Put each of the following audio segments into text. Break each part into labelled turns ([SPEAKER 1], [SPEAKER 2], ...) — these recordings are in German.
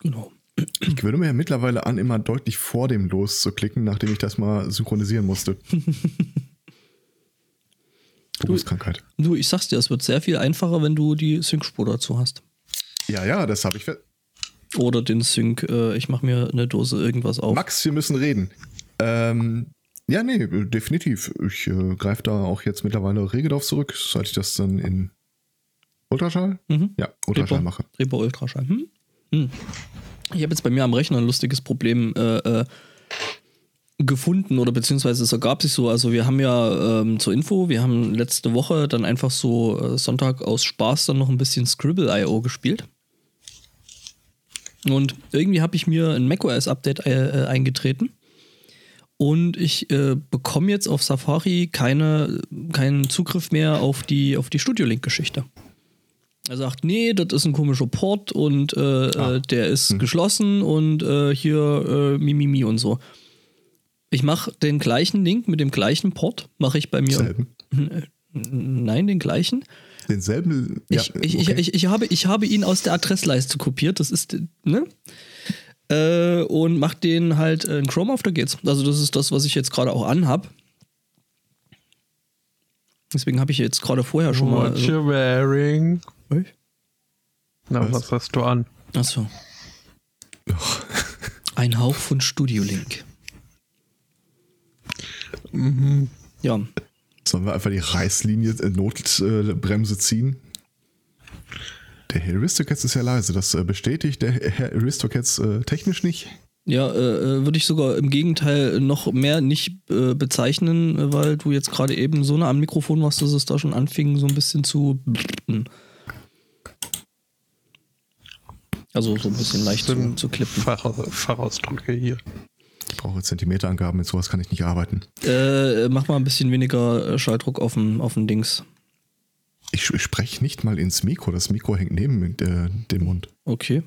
[SPEAKER 1] Genau.
[SPEAKER 2] Ich gewöhne mir ja mittlerweile an, immer deutlich vor dem Los zu klicken, nachdem ich das mal synchronisieren musste. Berufskrankheit.
[SPEAKER 1] Du, ich sag's dir, es wird sehr viel einfacher, wenn du die Sync-Spur dazu hast.
[SPEAKER 2] Ja, ja, das habe ich.
[SPEAKER 1] Oder den Sync, äh, ich mache mir eine Dose irgendwas auf.
[SPEAKER 2] Max, wir müssen reden. Ähm, ja, nee, definitiv. Ich äh, greife da auch jetzt mittlerweile rege drauf zurück, seit ich das dann in Ultraschall?
[SPEAKER 1] Mhm.
[SPEAKER 2] Ja, Ultraschall
[SPEAKER 1] Reaper.
[SPEAKER 2] mache.
[SPEAKER 1] Reaper Ultraschall. Hm? Hm. Ich habe jetzt bei mir am Rechner ein lustiges Problem äh, äh, gefunden oder beziehungsweise es ergab sich so. Also wir haben ja ähm, zur Info, wir haben letzte Woche dann einfach so äh, Sonntag aus Spaß dann noch ein bisschen Scribble.io gespielt. Und irgendwie habe ich mir ein macOS-Update äh, äh, eingetreten. Und ich äh, bekomme jetzt auf Safari keine, keinen Zugriff mehr auf die, auf die Studio-Link-Geschichte. Er sagt, nee, das ist ein komischer Port und äh, äh, der ist geschlossen und äh, hier äh, Mimimi und so. Ich mache den gleichen Link mit dem gleichen Port, mache ich bei mir.
[SPEAKER 2] Selben.
[SPEAKER 1] Nein, den gleichen.
[SPEAKER 2] Denselben.
[SPEAKER 1] Ich,
[SPEAKER 2] ja,
[SPEAKER 1] ich,
[SPEAKER 2] okay.
[SPEAKER 1] ich, ich, ich, habe, ich habe ihn aus der Adressleiste kopiert, das ist, ne? Äh, und mach den halt in Chrome auf, da geht's. Also, das ist das, was ich jetzt gerade auch anhab. Deswegen habe ich jetzt gerade vorher schon mal.
[SPEAKER 3] What you wearing?
[SPEAKER 1] Also,
[SPEAKER 3] Na,
[SPEAKER 2] Was?
[SPEAKER 3] was hast du an?
[SPEAKER 1] Achso. Ein Hauch von Studio Link. Ja,
[SPEAKER 2] Sollen wir einfach die Reißlinie, äh, Notbremse ziehen? Der Herr Aristocats ist ja leise. Das äh, bestätigt der Herr Aristocats äh, technisch nicht.
[SPEAKER 1] ja äh, äh, würde ich sogar im Gegenteil noch mehr nicht äh, bezeichnen, äh, weil du jetzt gerade eben so nah am Mikrofon warst, dass es da schon anfing, so ein bisschen zu. Also so ein bisschen leicht zu, zu klippen.
[SPEAKER 3] Fachaus Fachausdrücke hier.
[SPEAKER 2] Ich brauche Zentimeterangaben, mit sowas kann ich nicht arbeiten.
[SPEAKER 1] Äh, mach mal ein bisschen weniger äh, Schalldruck auf dem auf dem Dings.
[SPEAKER 2] Ich, ich spreche nicht mal ins Mikro. Das Mikro hängt neben äh, dem Mund.
[SPEAKER 1] Okay.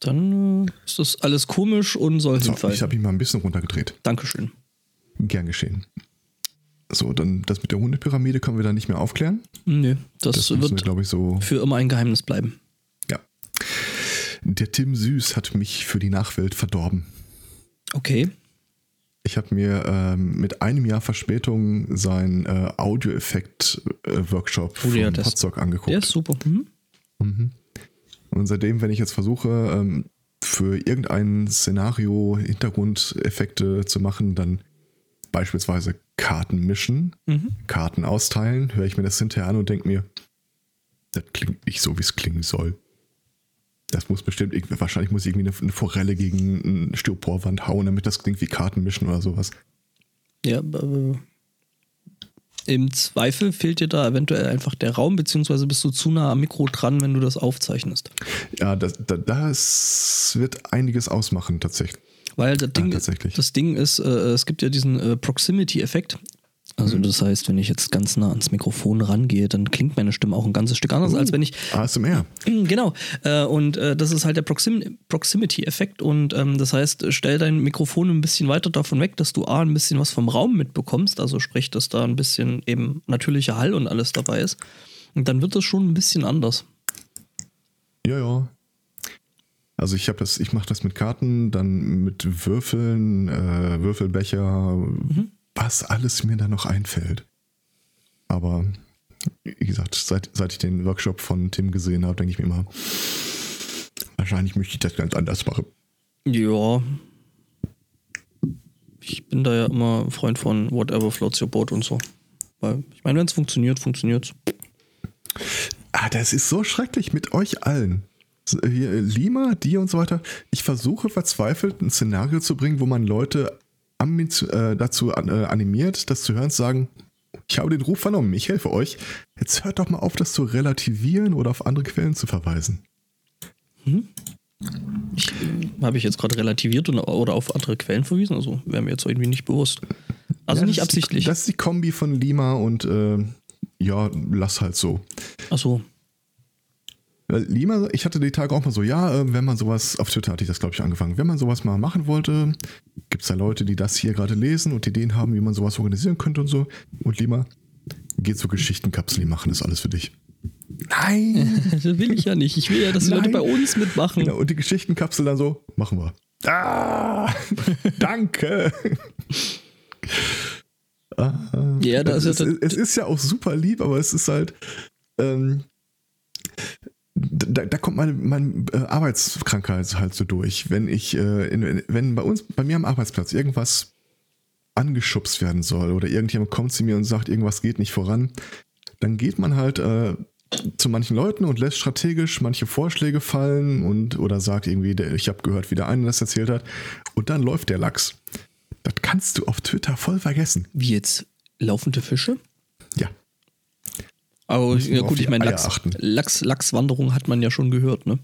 [SPEAKER 1] Dann äh, ist das alles komisch und soll
[SPEAKER 2] So,
[SPEAKER 1] hinfallen.
[SPEAKER 2] ich habe ihn mal ein bisschen runtergedreht.
[SPEAKER 1] Dankeschön.
[SPEAKER 2] Gern geschehen. So, dann das mit der Hundepyramide können wir dann nicht mehr aufklären.
[SPEAKER 1] Nö, das,
[SPEAKER 2] Das wir,
[SPEAKER 1] wird
[SPEAKER 2] glaube ich, so.
[SPEAKER 1] für immer ein Geheimnis bleiben.
[SPEAKER 2] Ja. Der Tim Süß hat mich für die Nachwelt verdorben.
[SPEAKER 1] Okay.
[SPEAKER 2] Ich habe mir ähm, mit einem Jahr Verspätung seinen äh, Audioeffekt-Workshop
[SPEAKER 1] Oh ja,
[SPEAKER 2] von Potsdok angeguckt.
[SPEAKER 1] Der ist super. Mhm.
[SPEAKER 2] Mhm. Und seitdem, wenn ich jetzt versuche, ähm, für irgendein Szenario Hintergrundeffekte zu machen, dann beispielsweise Karten mischen,
[SPEAKER 1] Mhm.
[SPEAKER 2] Karten austeilen, höre ich mir das hinterher an und denke mir, das klingt nicht so, wie es klingen soll. Das muss bestimmt, wahrscheinlich muss ich irgendwie eine, Forelle gegen eine Styroporwand hauen, damit das klingt wie Karten mischen oder sowas.
[SPEAKER 1] Ja, äh, im Zweifel fehlt dir da eventuell einfach der Raum, beziehungsweise bist du zu nah am Mikro dran, wenn du das aufzeichnest.
[SPEAKER 2] Ja, das, das wird einiges ausmachen, tatsächlich.
[SPEAKER 1] Weil das Ding,
[SPEAKER 2] tatsächlich.
[SPEAKER 1] das Ding ist, äh, es gibt ja diesen äh, Proximity-Effekt. Also
[SPEAKER 2] Mhm.
[SPEAKER 1] das heißt, wenn ich jetzt ganz nah ans Mikrofon rangehe, dann klingt meine Stimme auch ein ganzes Stück anders, als wenn ich
[SPEAKER 2] ASMR.
[SPEAKER 1] Genau. Äh, und äh, das ist halt der Proxim Proximity-Effekt. Und ähm, das heißt, stell dein Mikrofon ein bisschen weiter davon weg, dass du A, ein bisschen was vom Raum mitbekommst. Also sprich, dass da ein bisschen eben natürlicher Hall und alles dabei ist. Und dann wird das schon ein bisschen anders.
[SPEAKER 2] Ja, ja. Also ich habe das, ich mache das mit Karten, dann mit Würfeln, äh, Würfelbecher, was alles mir da noch einfällt. Aber wie gesagt, seit, seit ich den Workshop von Tim gesehen habe, denke ich mir immer, wahrscheinlich möchte ich das ganz anders machen.
[SPEAKER 1] Ja. Ich bin da ja immer ein Freund von whatever floats your boat und so. Weil, ich meine, wenn es funktioniert, funktioniert's.
[SPEAKER 2] Ah, das ist so schrecklich mit euch allen. Hier, äh, Lima, dir und so weiter. Ich versuche verzweifelt ein Szenario zu bringen, wo man Leute äh, dazu an- äh, animiert, das zu hören, zu sagen, ich habe den Ruf vernommen, ich helfe euch. Jetzt hört doch mal auf, das zu relativieren oder auf andere Quellen zu verweisen.
[SPEAKER 1] Ich, Habe ich jetzt gerade relativiert und, oder auf andere Quellen verwiesen? Also wäre mir jetzt irgendwie nicht bewusst. Also
[SPEAKER 2] Ja,
[SPEAKER 1] nicht
[SPEAKER 2] die-
[SPEAKER 1] absichtlich.
[SPEAKER 2] Das ist die Kombi von Lima und ja, lass halt so.
[SPEAKER 1] Achso.
[SPEAKER 2] Lima, ich hatte die Tage auch mal so, ja, äh, wenn man sowas, auf Twitter hatte ich das, glaube ich, angefangen, wenn man sowas mal machen wollte, gibt es da Leute, die das hier gerade lesen und Ideen haben, wie man sowas organisieren könnte und so. Und Lima, geh zur Geschichtenkapsel, die machen das alles für dich. Nein!
[SPEAKER 1] Das will ich ja nicht. Ich will ja, dass die Leute
[SPEAKER 2] Nein.
[SPEAKER 1] bei uns mitmachen.
[SPEAKER 2] Genau, und die Geschichtenkapsel dann so, machen wir. Ah, danke. ah,
[SPEAKER 1] Ja, da ist ja
[SPEAKER 2] es, es ist ja auch super lieb, aber es ist halt, ähm, da, da kommt meine, meine äh, Arbeitskrankheit halt so durch. Wenn ich, äh, in, wenn bei uns, bei mir am Arbeitsplatz irgendwas angeschubst werden soll oder irgendjemand kommt zu mir und sagt, irgendwas geht nicht voran, dann geht man halt äh, zu manchen Leuten und lässt strategisch manche Vorschläge fallen und oder sagt irgendwie, der, ich habe gehört, wie der eine das erzählt hat und dann läuft der Lachs. Das kannst du auf Twitter voll vergessen.
[SPEAKER 1] Wie jetzt laufende Fische?
[SPEAKER 2] Ja.
[SPEAKER 1] Aber ja gut, ich meine, Lachs. Lachs, Lachswanderung hat man ja schon gehört, ne?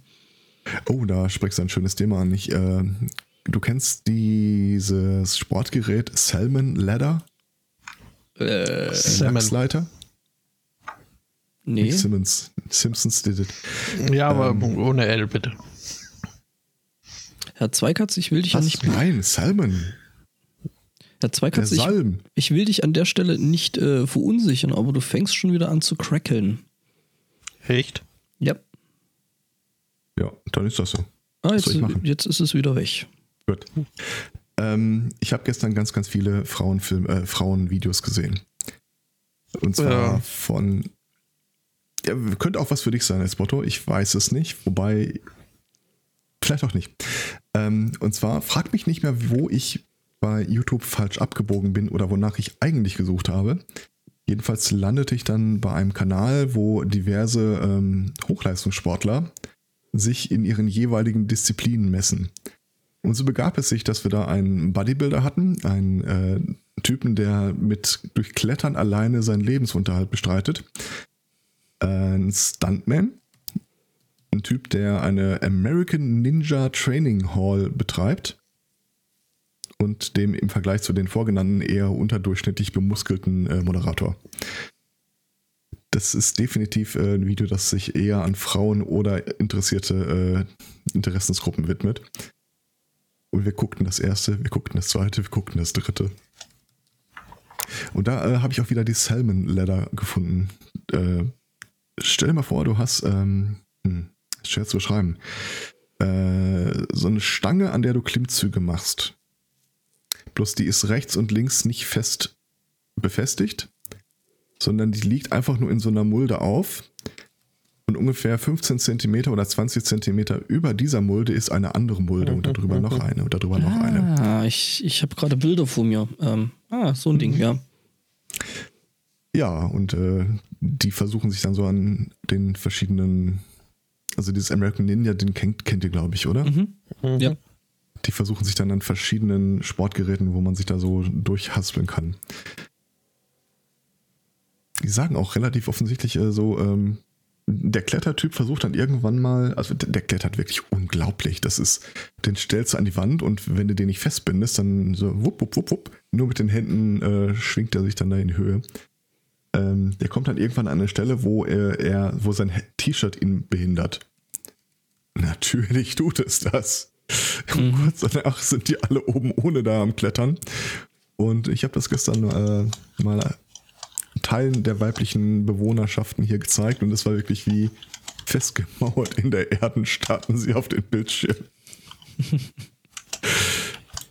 [SPEAKER 2] Oh, da sprichst du ein schönes Thema an. Ich, äh, du kennst dieses Sportgerät Salmon Ladder?
[SPEAKER 1] Äh,
[SPEAKER 3] Salmon.
[SPEAKER 2] Lachsleiter?
[SPEAKER 1] nee.
[SPEAKER 2] Nicht Simmons. Simpsons did it.
[SPEAKER 3] Ja, aber
[SPEAKER 2] Ähm.
[SPEAKER 3] ohne L bitte.
[SPEAKER 1] Herr Zweikatz, ich will dich ja
[SPEAKER 2] Was?
[SPEAKER 1] nicht.
[SPEAKER 2] Nein, Salmon. Der
[SPEAKER 1] Zweikatz, ich,
[SPEAKER 2] Salm.
[SPEAKER 1] ich will dich an der Stelle nicht äh, verunsichern, aber du fängst schon wieder an zu crackeln.
[SPEAKER 3] Echt?
[SPEAKER 1] Ja.
[SPEAKER 2] Ja, dann ist das so.
[SPEAKER 1] Ah, jetzt,
[SPEAKER 2] ich
[SPEAKER 1] jetzt ist es wieder weg.
[SPEAKER 2] Gut. Ähm, ich habe gestern ganz, ganz viele Frauenfilm, äh, Frauenvideos gesehen. Und zwar
[SPEAKER 3] Ja.
[SPEAKER 2] von. Ja, könnte auch was für dich sein als Motto. Ich weiß es nicht. Wobei. Vielleicht auch nicht. Ähm, und zwar frag mich nicht mehr, wo ich bei YouTube falsch abgebogen bin oder wonach ich eigentlich gesucht habe. Jedenfalls landete ich dann bei einem Kanal, wo diverse ähm, Hochleistungssportler sich in ihren jeweiligen Disziplinen messen. Und so begab es sich, dass wir da einen Bodybuilder hatten, einen äh, Typen, der mit durch Klettern alleine seinen Lebensunterhalt bestreitet. Ein Stuntman, ein Typ, der eine American Ninja Training Hall betreibt und dem im Vergleich zu den vorgenannten eher unterdurchschnittlich bemuskelten äh, Moderator. Das ist definitiv äh, ein Video, das sich eher an Frauen oder interessierte äh, Interessensgruppen widmet. Und wir guckten das erste, wir guckten das zweite, wir guckten das dritte. Und da äh, habe ich auch wieder die Salmon Ladder gefunden. Äh, stell dir mal vor, du hast, ähm, hm, schwer zu beschreiben, äh, so eine Stange, an der du Klimmzüge machst. Bloß die ist rechts und links nicht fest befestigt, sondern die liegt einfach nur in so einer Mulde auf. Und ungefähr 15 Zentimeter oder 20 Zentimeter über dieser Mulde ist eine andere Mulde und darüber noch eine und darüber noch eine.
[SPEAKER 1] Ah, ich, ich habe gerade Bilder vor mir. Ähm, ah, so ein
[SPEAKER 2] Mhm.
[SPEAKER 1] Ding, ja.
[SPEAKER 2] Ja, und äh, die versuchen sich dann so an den verschiedenen, also dieses American Ninja, den kennt, kennt ihr, glaube ich, oder?
[SPEAKER 1] Mhm. Ja.
[SPEAKER 2] Die versuchen sich dann an verschiedenen Sportgeräten, wo man sich da so durchhaspeln kann. Die sagen auch relativ offensichtlich äh, so, ähm, der Klettertyp versucht dann irgendwann mal, also der, klettert wirklich unglaublich. Das ist, den stellst du an die Wand und wenn du den nicht festbindest, dann so wupp, wupp, wupp, wupp, nur mit den Händen äh, schwingt er sich dann da in Höhe. Ähm, der kommt dann irgendwann an eine Stelle, wo er, er wo sein T-Shirt ihn behindert. Natürlich tut es das. Und kurz danach sind die alle oben ohne da am Klettern. Und ich habe das gestern äh, mal Teilen der weiblichen Bewohnerschaften hier gezeigt und es war wirklich wie festgemauert in der Erde starten sie auf den Bildschirm.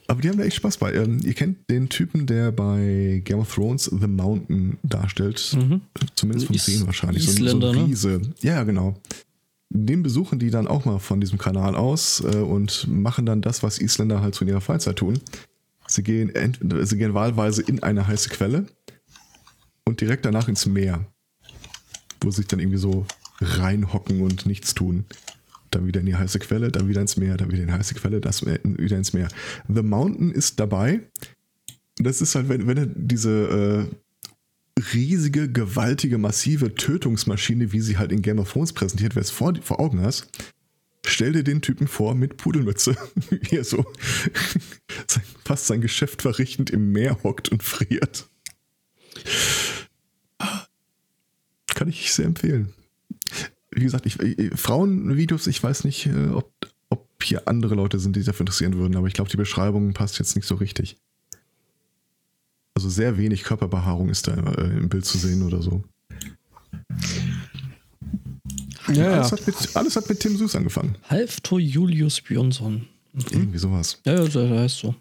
[SPEAKER 2] Aber die haben da echt Spaß bei. Ähm, ihr kennt den Typen, der bei Game of Thrones The Mountain darstellt. Zumindest vom
[SPEAKER 1] Is-
[SPEAKER 2] Sehen wahrscheinlich.
[SPEAKER 1] Isländer,
[SPEAKER 2] so, so ein
[SPEAKER 1] ne?
[SPEAKER 2] Riese. Ja, genau. Den besuchen die dann auch mal von diesem Kanal aus äh, und machen dann das, was Isländer halt zu ihrer Freizeit tun. Sie gehen, sie gehen wahlweise in eine heiße Quelle und direkt danach ins Meer, wo sie sich dann irgendwie so reinhocken und nichts tun. Dann wieder in die heiße Quelle, dann wieder ins Meer, dann wieder in die heiße Quelle, das Meer, wieder ins Meer. The Mountain ist dabei. Das ist halt, wenn, wenn du diese äh, riesige, gewaltige, massive Tötungsmaschine, wie sie halt in Game of Thrones präsentiert wird, vor, vor Augen hast, stell dir den Typen vor mit Pudelmütze, wie er so fast sein Geschäft verrichtend im Meer hockt und friert. Kann ich sehr empfehlen. Wie gesagt, ich, Frauenvideos, ich weiß nicht, äh, ob, ob hier andere Leute sind, die sich dafür interessieren würden, aber ich glaube, die Beschreibung passt jetzt nicht so richtig. Also sehr wenig Körperbehaarung ist da äh, im Bild zu sehen oder so.
[SPEAKER 3] Ja,
[SPEAKER 2] alles,
[SPEAKER 3] ja.
[SPEAKER 2] hat mit, alles hat mit Tim Süß angefangen.
[SPEAKER 1] Halftor Julius Björnsson.
[SPEAKER 2] Irgendwie sowas.
[SPEAKER 1] Ja, ja, der heißt so.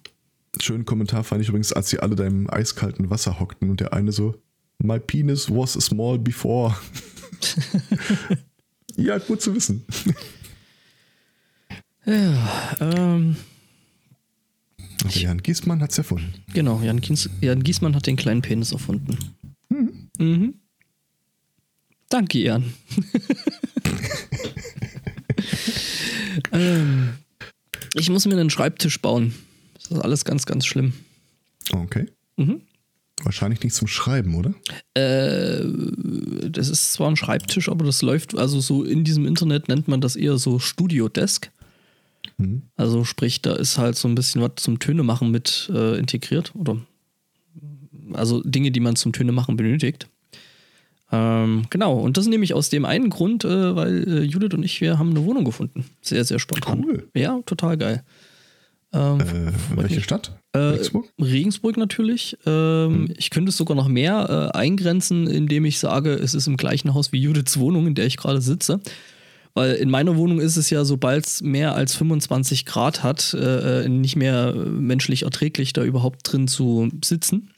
[SPEAKER 2] Schönen Kommentar fand ich übrigens, als sie alle da im eiskalten Wasser hockten und der eine so, My penis was small before. ja, gut zu wissen.
[SPEAKER 1] Ja, ähm,
[SPEAKER 2] Aber Jan Giesmann hat's erfunden.
[SPEAKER 1] genau. Jan, Gies Jan Giesmann hat den kleinen Penis erfunden. Mhm. Danke, Jan. ähm, ich muss mir einen Schreibtisch bauen. Das ist alles ganz, ganz schlimm.
[SPEAKER 2] Okay.
[SPEAKER 1] Mhm.
[SPEAKER 2] Wahrscheinlich nicht zum Schreiben, oder?
[SPEAKER 1] Äh, das ist zwar ein Schreibtisch, aber das läuft, also so in diesem Internet nennt man das eher so Studio Desk.
[SPEAKER 2] Mhm.
[SPEAKER 1] Also sprich, da ist halt so ein bisschen was zum Töne machen mit äh, integriert oder also Dinge, die man zum Töne machen benötigt. Ähm, genau, und das nehme ich aus dem einen Grund, äh, weil äh, Judith und ich, wir haben eine Wohnung gefunden. Sehr, sehr spontan.
[SPEAKER 2] Cool.
[SPEAKER 1] Ja, total geil. Ähm,
[SPEAKER 2] Äh, welche
[SPEAKER 1] mich.
[SPEAKER 2] Stadt?
[SPEAKER 1] Äh,
[SPEAKER 2] Regensburg?
[SPEAKER 1] Regensburg natürlich. Ähm, Ich könnte es sogar noch mehr äh, eingrenzen, indem ich sage, es ist im gleichen Haus wie Judiths Wohnung, in der ich gerade sitze. Weil in meiner Wohnung ist es ja, sobald es mehr als 25 Grad hat, äh, äh, nicht mehr äh, menschlich erträglich, da überhaupt drin zu sitzen.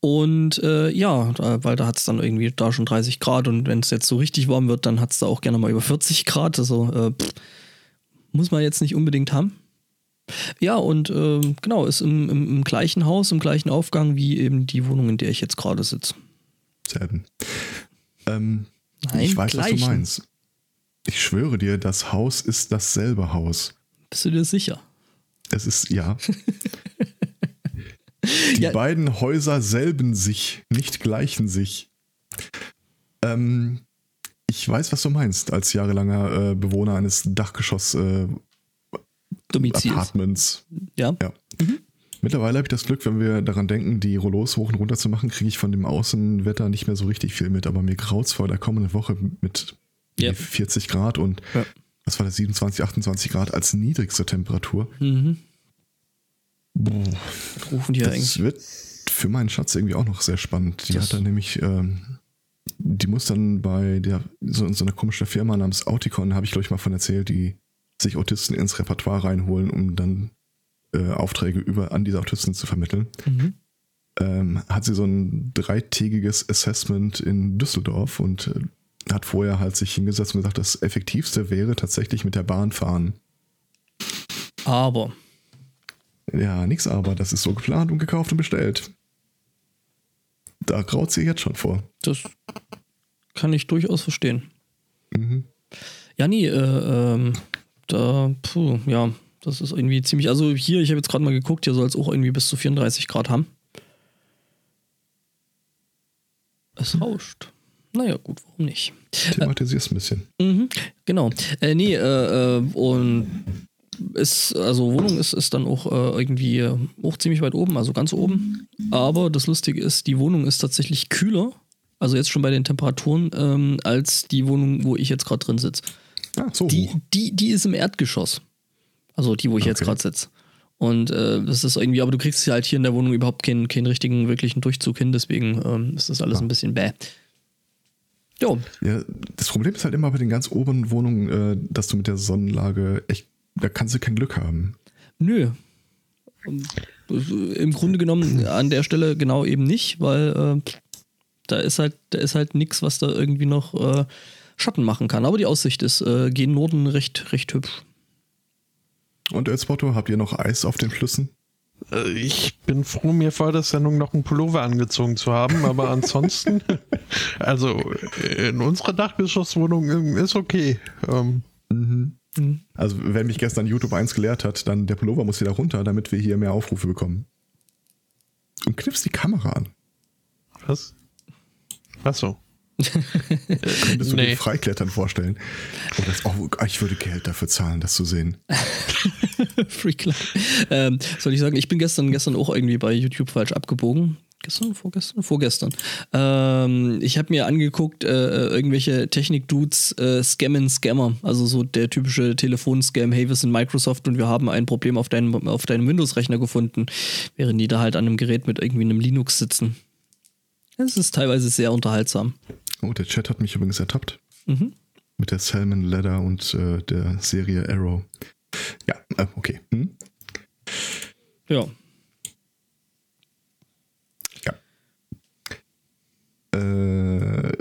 [SPEAKER 1] Und äh, ja, weil da hat es dann irgendwie da schon 30 Grad und wenn es jetzt so richtig warm wird, dann hat es da auch gerne mal über 40 Grad. Also äh, pff, muss man jetzt nicht unbedingt haben. Ja, und ähm, genau, ist im, im, im gleichen Haus, im gleichen Aufgang wie eben die Wohnung, in der ich jetzt gerade sitze.
[SPEAKER 2] Selten. Ähm,
[SPEAKER 1] Nein,
[SPEAKER 2] ich weiß, was
[SPEAKER 1] gleichen.
[SPEAKER 2] du meinst. Ich schwöre dir, das Haus ist dasselbe Haus.
[SPEAKER 1] Bist du dir sicher?
[SPEAKER 2] Es ist, ja. Die
[SPEAKER 1] Ja.
[SPEAKER 2] beiden Häuser selben sich, nicht gleichen sich. Ähm, ich weiß, was du meinst, als jahrelanger äh, Bewohner eines Dachgeschoss-Apartments.
[SPEAKER 1] Domizils. ja.
[SPEAKER 2] ja. Mittlerweile habe ich das Glück, wenn wir daran denken, die Rollos hoch und runter zu machen, kriege ich von dem Außenwetter nicht mehr so richtig viel mit. Aber mir graut's vor der kommenden Woche mit
[SPEAKER 1] Ja.
[SPEAKER 2] 40 Grad und
[SPEAKER 1] Ja.
[SPEAKER 2] was war das, 27, 28 Grad als niedrigste Temperatur.
[SPEAKER 1] Mhm.
[SPEAKER 2] Boah,
[SPEAKER 1] Rufen die ja
[SPEAKER 2] das
[SPEAKER 1] eigentlich.
[SPEAKER 2] wird für meinen Schatz irgendwie auch noch sehr spannend. Die
[SPEAKER 1] Das-
[SPEAKER 2] hat dann nämlich, ähm, die muss dann bei der so, so einer komischen Firma namens Auticon, habe ich glaube ich mal von erzählt, die sich Autisten ins Repertoire reinholen, um dann äh, Aufträge über an diese Autisten zu vermitteln.
[SPEAKER 1] Mhm.
[SPEAKER 2] Ähm, hat sie so ein dreitägiges Assessment in Düsseldorf und äh, hat vorher halt sich hingesetzt und gesagt, das Effektivste wäre tatsächlich mit der Bahn fahren.
[SPEAKER 1] Aber,
[SPEAKER 2] Ja, nix aber, das ist so geplant und gekauft und bestellt. Da graut sie jetzt schon vor.
[SPEAKER 1] das kann ich durchaus verstehen.
[SPEAKER 2] Mhm.
[SPEAKER 1] Ja, nee, äh, ähm, da, puh, ja, das ist irgendwie ziemlich. Also hier, ich habe jetzt gerade mal geguckt, hier soll es auch irgendwie bis zu 34 Grad haben. Es rauscht. Naja, gut, warum nicht?
[SPEAKER 2] Thematisierst ein bisschen.
[SPEAKER 1] Mhm, genau. Äh, nee, äh, äh, und ist, also Wohnung ist, ist dann auch äh, irgendwie äh, auch ziemlich weit oben, also ganz oben. Aber das Lustige ist, die Wohnung ist tatsächlich kühler, also jetzt schon bei den Temperaturen, ähm, als die Wohnung, wo ich jetzt gerade drin sitze.
[SPEAKER 2] Ah, so
[SPEAKER 1] Die, die, die ist im Erdgeschoss. Also die, wo ich jetzt
[SPEAKER 2] Okay.
[SPEAKER 1] gerade sitze. Und äh, das ist irgendwie, aber du kriegst ja halt hier in der Wohnung überhaupt keinen, keinen richtigen, wirklichen Durchzug hin, deswegen ähm, ist das alles ein bisschen bäh. Jo,
[SPEAKER 2] Ja, das Problem ist halt immer bei den ganz oberen Wohnungen, äh, dass du mit der Sonnenlage echt, da kannst du kein Glück haben.
[SPEAKER 1] Nö. Im Grunde genommen an der Stelle genau eben nicht, weil äh, da ist halt, da ist halt nichts, was da irgendwie noch äh, Schatten machen kann. Aber die Aussicht ist äh, gen Norden recht, recht hübsch.
[SPEAKER 2] Und Elspoto, habt ihr noch Eis auf den Flüssen?
[SPEAKER 3] Äh, Ich bin froh, mir vor der Sendung noch einen Pullover angezogen zu haben, aber ansonsten, also in unserer Dachgeschosswohnung ähm, ist okay. Ähm,
[SPEAKER 2] Also, wenn mich gestern YouTube 1 gelehrt hat, dann der Pullover muss wieder runter, damit wir hier mehr Aufrufe bekommen. Und knippst die Kamera an.
[SPEAKER 3] was? Achso.
[SPEAKER 2] Könntest du
[SPEAKER 3] Nee.
[SPEAKER 2] dir Freiklettern vorstellen? Oh, das, oh, ich würde Geld dafür zahlen, das zu sehen.
[SPEAKER 1] Freak. Ähm, soll ich sagen, ich bin gestern, gestern auch irgendwie bei YouTube falsch abgebogen. Gestern, vorgestern, vorgestern. Ähm, ich habe mir angeguckt, äh, irgendwelche Technik-Dudes äh, scammen Scammer. Also so der typische Telefonscam, hey, wir sind Microsoft und wir haben ein Problem auf deinem, auf deinem Windows-Rechner gefunden, während die da halt an einem Gerät mit irgendwie einem Linux sitzen. Es ist teilweise sehr unterhaltsam.
[SPEAKER 2] Oh, der Chat hat mich übrigens ertappt.
[SPEAKER 1] Mhm.
[SPEAKER 2] Mit der Salmon Ladder und äh, der Serie Arrow. Ja, äh, okay. Hm?
[SPEAKER 1] Ja.
[SPEAKER 2] Äh,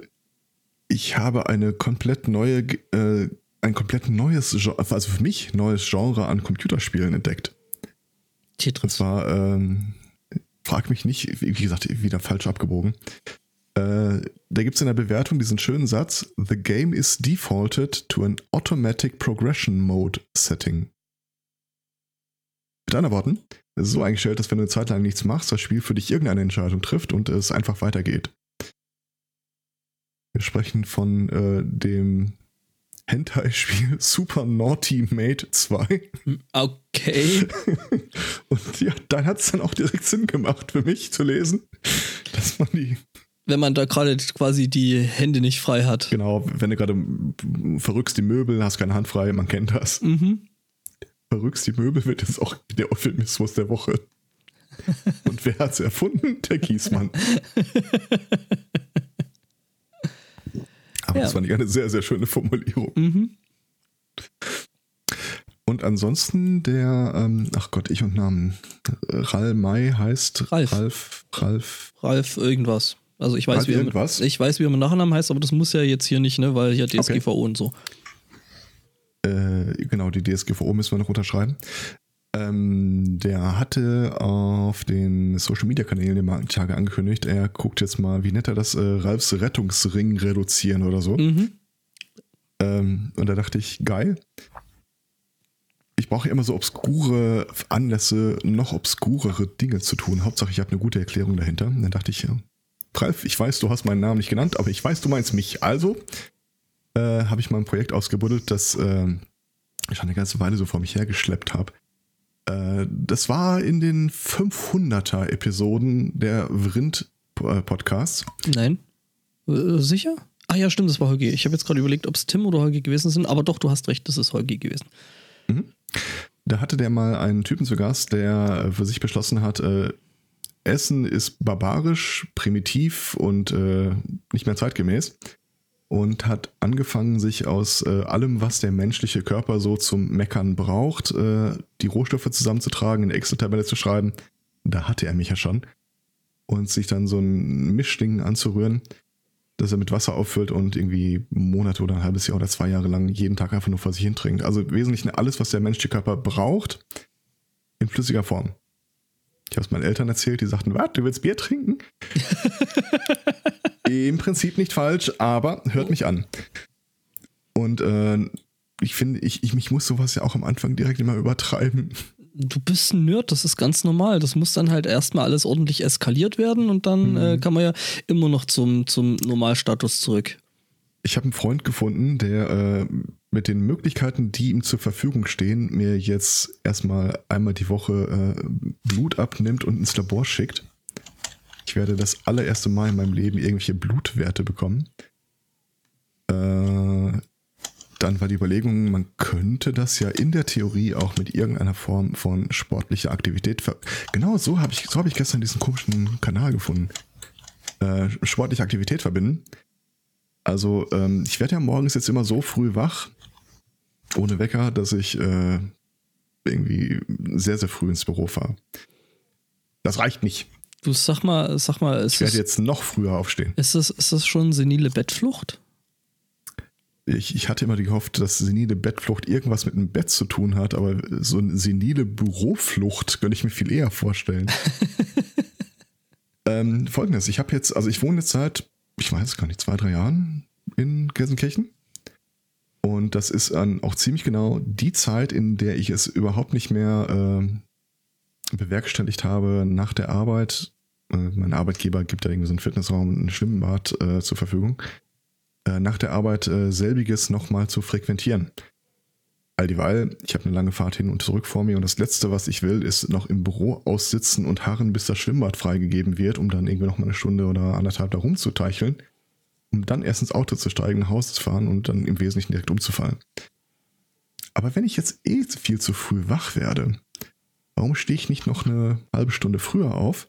[SPEAKER 2] ich habe eine komplett neue, äh, ein komplett neues, Gen- also für mich neues Genre an Computerspielen entdeckt. Und
[SPEAKER 1] Tetris.
[SPEAKER 2] zwar, ähm, frag mich nicht, wie gesagt, wieder falsch abgebogen. Äh, da gibt es in der Bewertung diesen schönen Satz: The game is defaulted to an automatic progression mode setting. Mit anderen Worten, es ist so eingestellt, dass wenn du eine Zeit lang nichts machst, das Spiel für dich irgendeine Entscheidung trifft und es einfach weitergeht. Wir sprechen von äh, dem Hentai-Spiel Super Naughty Mate 2.
[SPEAKER 1] Okay.
[SPEAKER 2] Und ja, dann hat es dann auch direkt Sinn gemacht für mich zu lesen, dass man die,
[SPEAKER 1] Wenn man da gerade quasi die Hände nicht frei hat.
[SPEAKER 2] genau, wenn du gerade verrückst die Möbel, hast keine Hand frei, man kennt das.
[SPEAKER 1] Mhm.
[SPEAKER 2] Verrückst die Möbel wird jetzt auch der Euphemismus der Woche. Und wer hat's erfunden? Der Kiesmann. Aber
[SPEAKER 1] Ja.
[SPEAKER 2] das fand ich eine sehr, sehr schöne Formulierung.
[SPEAKER 1] Mhm.
[SPEAKER 2] Und ansonsten der, ähm, ach Gott, ich und Namen. Ral May heißt
[SPEAKER 1] Ralf.
[SPEAKER 2] Ralf. Ralf.
[SPEAKER 1] Ralf irgendwas. Also ich weiß,
[SPEAKER 2] Ralf
[SPEAKER 1] wie er, mit,
[SPEAKER 2] irgendwas?
[SPEAKER 1] ich weiß, wie er mit Nachnamen heißt, aber das muss ja jetzt hier nicht, ne, weil hier DSGVO und so.
[SPEAKER 2] Äh, genau, die DSGVO müssen wir noch unterschreiben. Ähm, der hatte auf den Social Media Kanälen immer die Tage angekündigt, er guckt jetzt mal, wie nennt er das, äh, Ralfs Rettungsring reduzieren oder so.
[SPEAKER 1] Mhm.
[SPEAKER 2] Ähm, und da dachte ich, geil. Ich brauche immer so obskure Anlässe, noch obskurere Dinge zu tun. Hauptsache, ich habe eine gute Erklärung dahinter. Und dann dachte ich, ja, Ralf, ich weiß, du hast meinen Namen nicht genannt, aber ich weiß, du meinst mich. Also äh, habe ich mal ein Projekt ausgebuddelt, das äh, ich schon eine ganze Weile so vor mich hergeschleppt habe. Äh, das war in den 500er Episoden der Vrind-Podcasts.
[SPEAKER 1] Nein. Äh, sicher? Ah ja, stimmt, das war Holgi. Ich habe jetzt gerade überlegt, ob es Tim oder Holgi gewesen sind, aber doch, du hast recht, das ist Holgi gewesen.
[SPEAKER 2] Da hatte der mal einen Typen zu Gast, der für sich beschlossen hat, äh, Essen ist barbarisch, primitiv und äh, nicht mehr zeitgemäß. Und hat angefangen, sich aus äh, allem, was der menschliche Körper so zum Meckern braucht, äh, die Rohstoffe zusammenzutragen, in eine Excel-Tabelle zu schreiben. Da hatte er mich ja schon. Und sich dann so ein Mischding anzurühren, das er mit Wasser auffüllt und irgendwie Monate oder ein halbes Jahr oder zwei Jahre lang jeden Tag einfach nur vor sich hin trinkt. Also im Wesentlichen alles, was der menschliche Körper braucht, in flüssiger Form. Ich habe es meinen Eltern erzählt, die sagten, was, du willst Bier trinken? Im Prinzip nicht falsch, aber hört mich an. Und äh, ich finde, ich, ich, ich muss sowas ja auch am Anfang direkt immer übertreiben.
[SPEAKER 1] Du bist ein Nerd, das ist ganz normal. Das muss dann halt erstmal alles ordentlich eskaliert werden und dann äh, kann man ja immer noch zum, zum Normalstatus zurück.
[SPEAKER 2] Ich habe einen Freund gefunden, der äh, mit den Möglichkeiten, die ihm zur Verfügung stehen, mir jetzt erstmal einmal die Woche äh, Blut abnimmt und ins Labor schickt. Ich werde das allererste Mal in meinem Leben irgendwelche Blutwerte bekommen. Äh, dann war die Überlegung, man könnte das ja in der Theorie auch mit irgendeiner Form von sportlicher Aktivität ver Genau so habe ich, so hab ich gestern diesen komischen Kanal gefunden. Äh, sportliche Aktivität verbinden. Also, ähm, ich werde ja morgens jetzt immer so früh wach, ohne Wecker, dass ich äh, irgendwie sehr, sehr früh ins Büro fahre. Das reicht nicht.
[SPEAKER 1] Du sag mal, sag mal, ist
[SPEAKER 2] Ich werde jetzt noch früher aufstehen.
[SPEAKER 1] ist das, ist das schon senile Bettflucht?
[SPEAKER 2] Ich, ich hatte immer gehofft, dass senile Bettflucht irgendwas mit dem Bett zu tun hat, aber so eine senile Büroflucht könnte ich mir viel eher vorstellen. ähm, Folgendes, ich habe jetzt, also ich wohne jetzt seit, ich weiß gar nicht, zwei, drei Jahren in Gelsenkirchen. Und das ist dann auch ziemlich genau die Zeit, in der ich es überhaupt nicht mehr ähm, bewerkstelligt habe nach der Arbeit. Äh, mein Arbeitgeber gibt ja irgendwie so einen Fitnessraum ein Schwimmbad äh, zur Verfügung äh, nach der Arbeit äh, selbiges nochmal zu frequentieren. All dieweil, ich habe eine lange Fahrt hin und zurück vor mir und das Letzte, was ich will, ist noch im Büro aussitzen und harren, bis das Schwimmbad freigegeben wird, um dann irgendwie noch mal eine Stunde oder anderthalb da rumzuteicheln, um dann erst ins Auto zu steigen, nach Hause zu fahren und dann im Wesentlichen direkt umzufallen. Aber wenn ich jetzt eh viel zu früh wach werde, warum stehe ich nicht noch eine halbe Stunde früher auf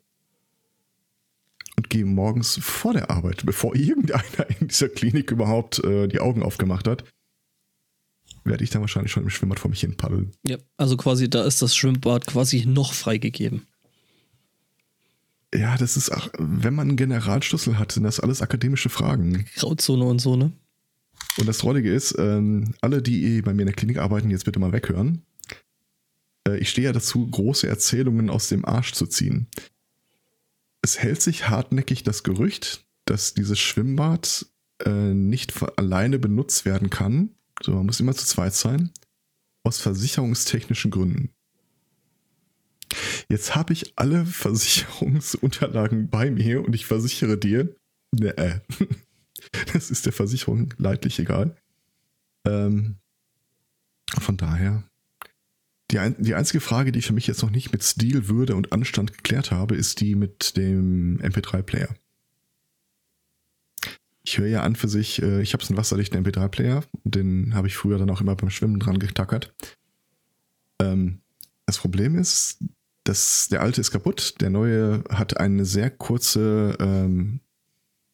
[SPEAKER 2] und gehe morgens vor der Arbeit, bevor irgendeiner in dieser Klinik überhaupt äh, die Augen aufgemacht hat, werde ich dann wahrscheinlich schon im Schwimmbad vor mich hin paddeln.
[SPEAKER 1] Ja, also quasi da ist das Schwimmbad quasi noch freigegeben.
[SPEAKER 2] Ja, das ist auch, wenn man einen Generalschlüssel hat, sind das alles akademische Fragen.
[SPEAKER 1] Grauzone und so, ne?
[SPEAKER 2] Und das Drollige ist, ähm, alle, die bei mir in der Klinik arbeiten, jetzt bitte mal weghören. Äh, ich stehe ja dazu, große Erzählungen aus dem Arsch zu ziehen. Es hält sich hartnäckig das Gerücht, dass dieses Schwimmbad äh, nicht alleine benutzt werden kann. So, man muss immer zu zweit sein. Aus versicherungstechnischen Gründen. Jetzt habe ich alle Versicherungsunterlagen bei mir und ich versichere dir, ne, äh, das ist der Versicherung leidlich egal. Ähm, von daher, die, ein, die einzige Frage, die ich für mich jetzt noch nicht mit Stil, Würde und Anstand geklärt habe, ist die mit dem MP3-Player. Ich höre ja an für sich, äh, ich habe einen wasserdichten MP3-Player, den habe ich früher dann auch immer beim Schwimmen dran getackert. Ähm, das Problem ist, dass der alte ist kaputt, der neue hat eine sehr kurze, ähm,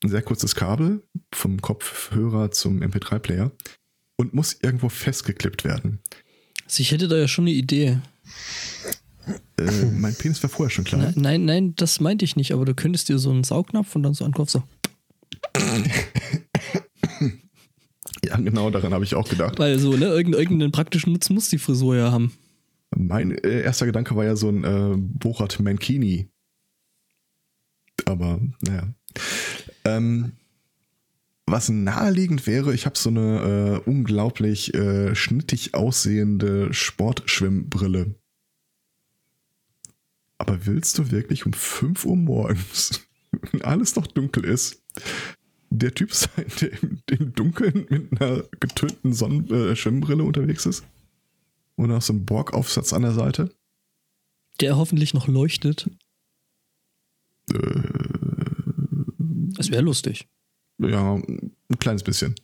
[SPEAKER 2] ein sehr kurzes Kabel vom Kopfhörer zum MP3-Player und muss irgendwo festgeklippt werden.
[SPEAKER 1] Also ich hätte da ja schon eine Idee.
[SPEAKER 2] Äh, mein Penis war vorher schon klar.
[SPEAKER 1] Nein, nein, nein, das meinte ich nicht, aber du könntest dir so einen Saugnapf und dann so ankopf so.
[SPEAKER 2] genau, daran habe ich auch gedacht.
[SPEAKER 1] Weil so, ne, irgendeinen praktischen Nutzen muss die Frisur ja haben.
[SPEAKER 2] Mein äh, erster Gedanke war ja so ein äh, Borat Mankini. Aber, naja. Ähm, was naheliegend wäre, ich habe so eine äh, unglaublich äh, schnittig aussehende Sportschwimmbrille. Aber willst du wirklich um 5 Uhr morgens, wenn alles noch dunkel ist, der Typ sein, der im, Dunkeln mit einer getönten Sonnenschwimmbrille äh, unterwegs ist? Und auch so ein Borg-Aufsatz an der Seite?
[SPEAKER 1] Der hoffentlich noch leuchtet. Äh, das wäre lustig.
[SPEAKER 2] Ja, ein kleines bisschen.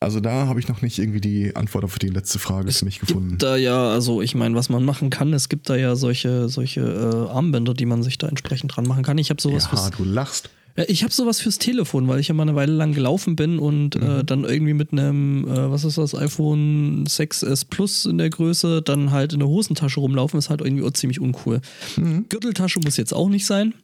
[SPEAKER 2] Also da habe ich noch nicht irgendwie die Antwort auf die letzte Frage
[SPEAKER 1] es
[SPEAKER 2] für mich gefunden.
[SPEAKER 1] Gibt da ja, also ich meine, was man machen kann, es gibt da ja solche, solche äh, Armbänder, die man sich da entsprechend dran machen kann. Ich habe sowas.
[SPEAKER 2] Ja, du lachst.
[SPEAKER 1] Ja, ich habe sowas fürs Telefon, weil ich ja mal eine Weile lang gelaufen bin und äh, mhm. äh, dann irgendwie mit einem, äh, was ist das, iPhone 6S Plus in der Größe, dann halt in der Hosentasche rumlaufen, ist halt irgendwie auch ziemlich uncool. Mhm. Gürteltasche muss jetzt auch nicht sein.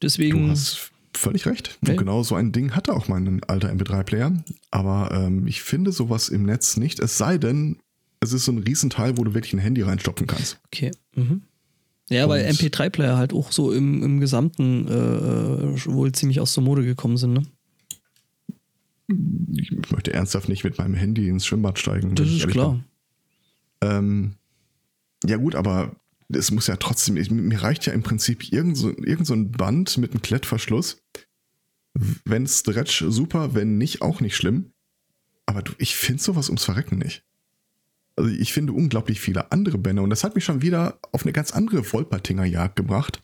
[SPEAKER 1] Deswegen.
[SPEAKER 2] Du hast völlig recht. Okay. Und genau so ein Ding hatte auch mein alter MP3-Player. Aber ähm, ich finde sowas im Netz nicht, es sei denn, es ist so ein Riesenteil, wo du wirklich ein Handy reinstopfen kannst.
[SPEAKER 1] Okay. Mhm. Ja, weil MP3-Player halt auch so im, im Gesamten äh, wohl ziemlich aus der Mode gekommen sind, ne?
[SPEAKER 2] Ich möchte ernsthaft nicht mit meinem Handy ins Schwimmbad steigen.
[SPEAKER 1] Das ist klar.
[SPEAKER 2] Ähm, ja, gut, aber es muss ja trotzdem, mir reicht ja im Prinzip irgend so, irgend so ein Band mit einem Klettverschluss. Wenn Stretch, super, wenn nicht, auch nicht schlimm. Aber du, ich finde sowas ums Verrecken nicht. Also ich finde unglaublich viele andere Bänder und das hat mich schon wieder auf eine ganz andere Wolpertinger Jagd gebracht.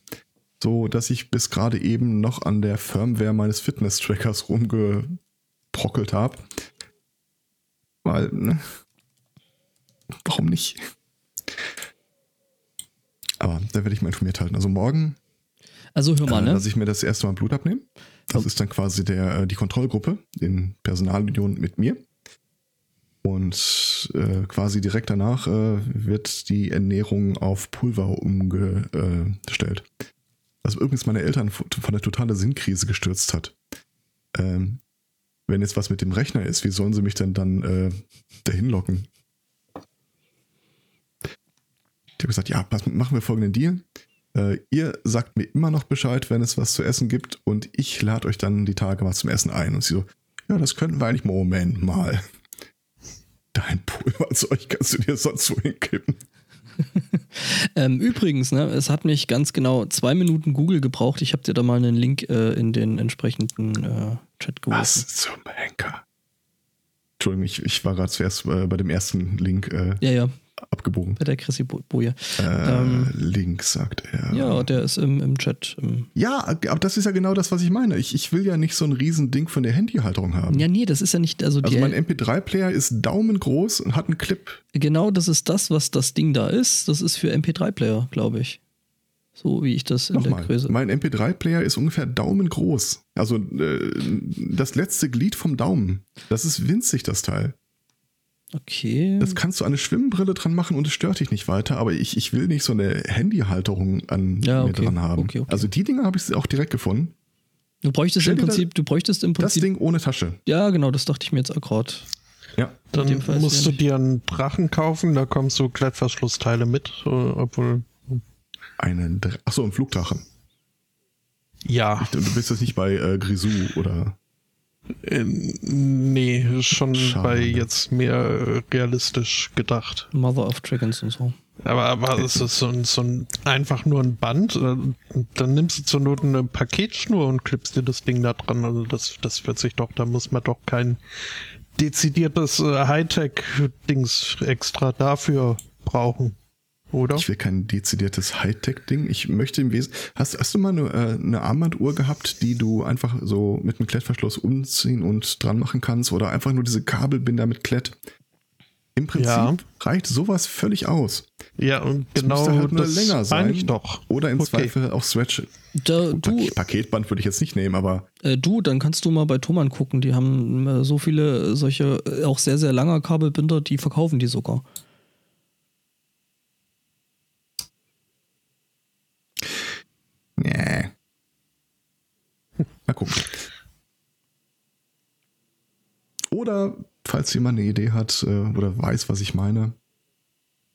[SPEAKER 2] So, dass ich bis gerade eben noch an der Firmware meines Fitness-Trackers rumgeprockelt habe. Weil, ne? Warum nicht? Aber da werde ich mal informiert halten. Also morgen.
[SPEAKER 1] Also hör mal, äh, ne?
[SPEAKER 2] Dass ich mir das erste Mal Blut abnehme. Das ist dann quasi der, äh, die Kontrollgruppe in Personalunion mit mir. Und äh, quasi direkt danach äh, wird die Ernährung auf Pulver umgestellt. Was übrigens meine Eltern von der totalen Sinnkrise gestürzt hat. Ähm, wenn jetzt was mit dem Rechner ist, wie sollen sie mich denn dann äh, dahin locken? Ich habe gesagt, ja, pass, machen wir folgenden Deal. Äh, ihr sagt mir immer noch Bescheid, wenn es was zu essen gibt und ich lade euch dann die Tage mal zum Essen ein. Und sie so, ja, das könnten wir eigentlich Moment mal. Dein Pulverzeug kannst du dir sonst so hinkippen.
[SPEAKER 1] ähm, übrigens, ne, es hat mich ganz genau zwei Minuten Google gebraucht. Ich habe dir da mal einen Link äh, in den entsprechenden äh, Chat
[SPEAKER 2] geworfen. Was zum Henker? Entschuldigung, ich, ich war gerade zuerst äh, bei dem ersten Link.
[SPEAKER 1] Äh, ja, ja
[SPEAKER 2] abgebogen.
[SPEAKER 1] Bei der Chrissy Boje.
[SPEAKER 2] Äh, ähm, Links, sagt er.
[SPEAKER 1] Ja, der ist im, im Chat. Im
[SPEAKER 2] ja, aber das ist ja genau das, was ich meine. Ich, ich will ja nicht so ein Riesending von der Handyhalterung haben.
[SPEAKER 1] Ja, nee, das ist ja nicht. Also,
[SPEAKER 2] also mein MP3-Player ist daumengroß und hat einen Clip.
[SPEAKER 1] Genau, das ist das, was das Ding da ist. Das ist für MP3-Player, glaube ich. So wie ich das in
[SPEAKER 2] Nochmal,
[SPEAKER 1] der Größe.
[SPEAKER 2] mein MP3-Player ist ungefähr daumengroß. Also äh, das letzte Glied vom Daumen. Das ist winzig, das Teil.
[SPEAKER 1] Okay.
[SPEAKER 2] Das kannst du an eine Schwimmbrille dran machen und es stört dich nicht weiter, aber ich, ich will nicht so eine Handyhalterung an
[SPEAKER 1] Ja,
[SPEAKER 2] mir
[SPEAKER 1] okay.
[SPEAKER 2] dran haben.
[SPEAKER 1] Okay, okay.
[SPEAKER 2] Also die Dinger habe ich auch direkt gefunden.
[SPEAKER 1] Du bräuchtest im
[SPEAKER 2] da-
[SPEAKER 1] Prinzip, du bräuchtest im
[SPEAKER 2] Das
[SPEAKER 1] Prinzip.
[SPEAKER 2] Ding ohne Tasche.
[SPEAKER 1] Ja, genau, das dachte ich mir jetzt auch gerade.
[SPEAKER 2] Ja.
[SPEAKER 3] Dann musst du dir einen Drachen kaufen, da kommen so Klettverschlussteile mit, äh, obwohl.
[SPEAKER 2] Einen Dr Achso, ein Flugdrachen.
[SPEAKER 3] Ja,
[SPEAKER 2] Du bist jetzt nicht bei äh, Grisou oder.
[SPEAKER 3] Äh, nee, schon
[SPEAKER 2] Schade.
[SPEAKER 3] bei jetzt mehr äh, realistisch gedacht.
[SPEAKER 1] Mother of Dragons und so.
[SPEAKER 3] Aber, aber es ist so ein, so ein einfach nur ein Band. äh, Dann nimmst du zur Not eine Paketschnur und klippst dir das Ding da dran. Also das, das wird sich doch, da muss man doch kein dezidiertes Hightech-Dings extra dafür brauchen. Oder?
[SPEAKER 2] Ich will kein dezidiertes Hightech-Ding. Ich möchte im Wesen. Hast, hast du mal eine, äh, eine Armbanduhr gehabt, die du einfach so mit einem Klettverschluss umziehen und dran machen kannst? Oder einfach nur diese Kabelbinder mit Klett? Im Prinzip
[SPEAKER 3] Ja.
[SPEAKER 2] reicht sowas völlig aus.
[SPEAKER 3] Ja, und
[SPEAKER 2] Es
[SPEAKER 3] genau
[SPEAKER 2] müsste halt nur
[SPEAKER 3] das
[SPEAKER 2] länger sein.
[SPEAKER 3] ich doch.
[SPEAKER 2] Oder im
[SPEAKER 3] Okay.
[SPEAKER 2] Zweifel auch Stretch.
[SPEAKER 1] Da, du,
[SPEAKER 2] Pak Paketband würde ich jetzt nicht nehmen, aber
[SPEAKER 1] äh, du, dann kannst du mal bei Thomann gucken. Die haben äh, so viele solche, äh, auch sehr, sehr langer Kabelbinder, die verkaufen die sogar.
[SPEAKER 2] Nee. Mal gucken. Oder, falls jemand eine Idee hat äh, oder weiß, was ich meine,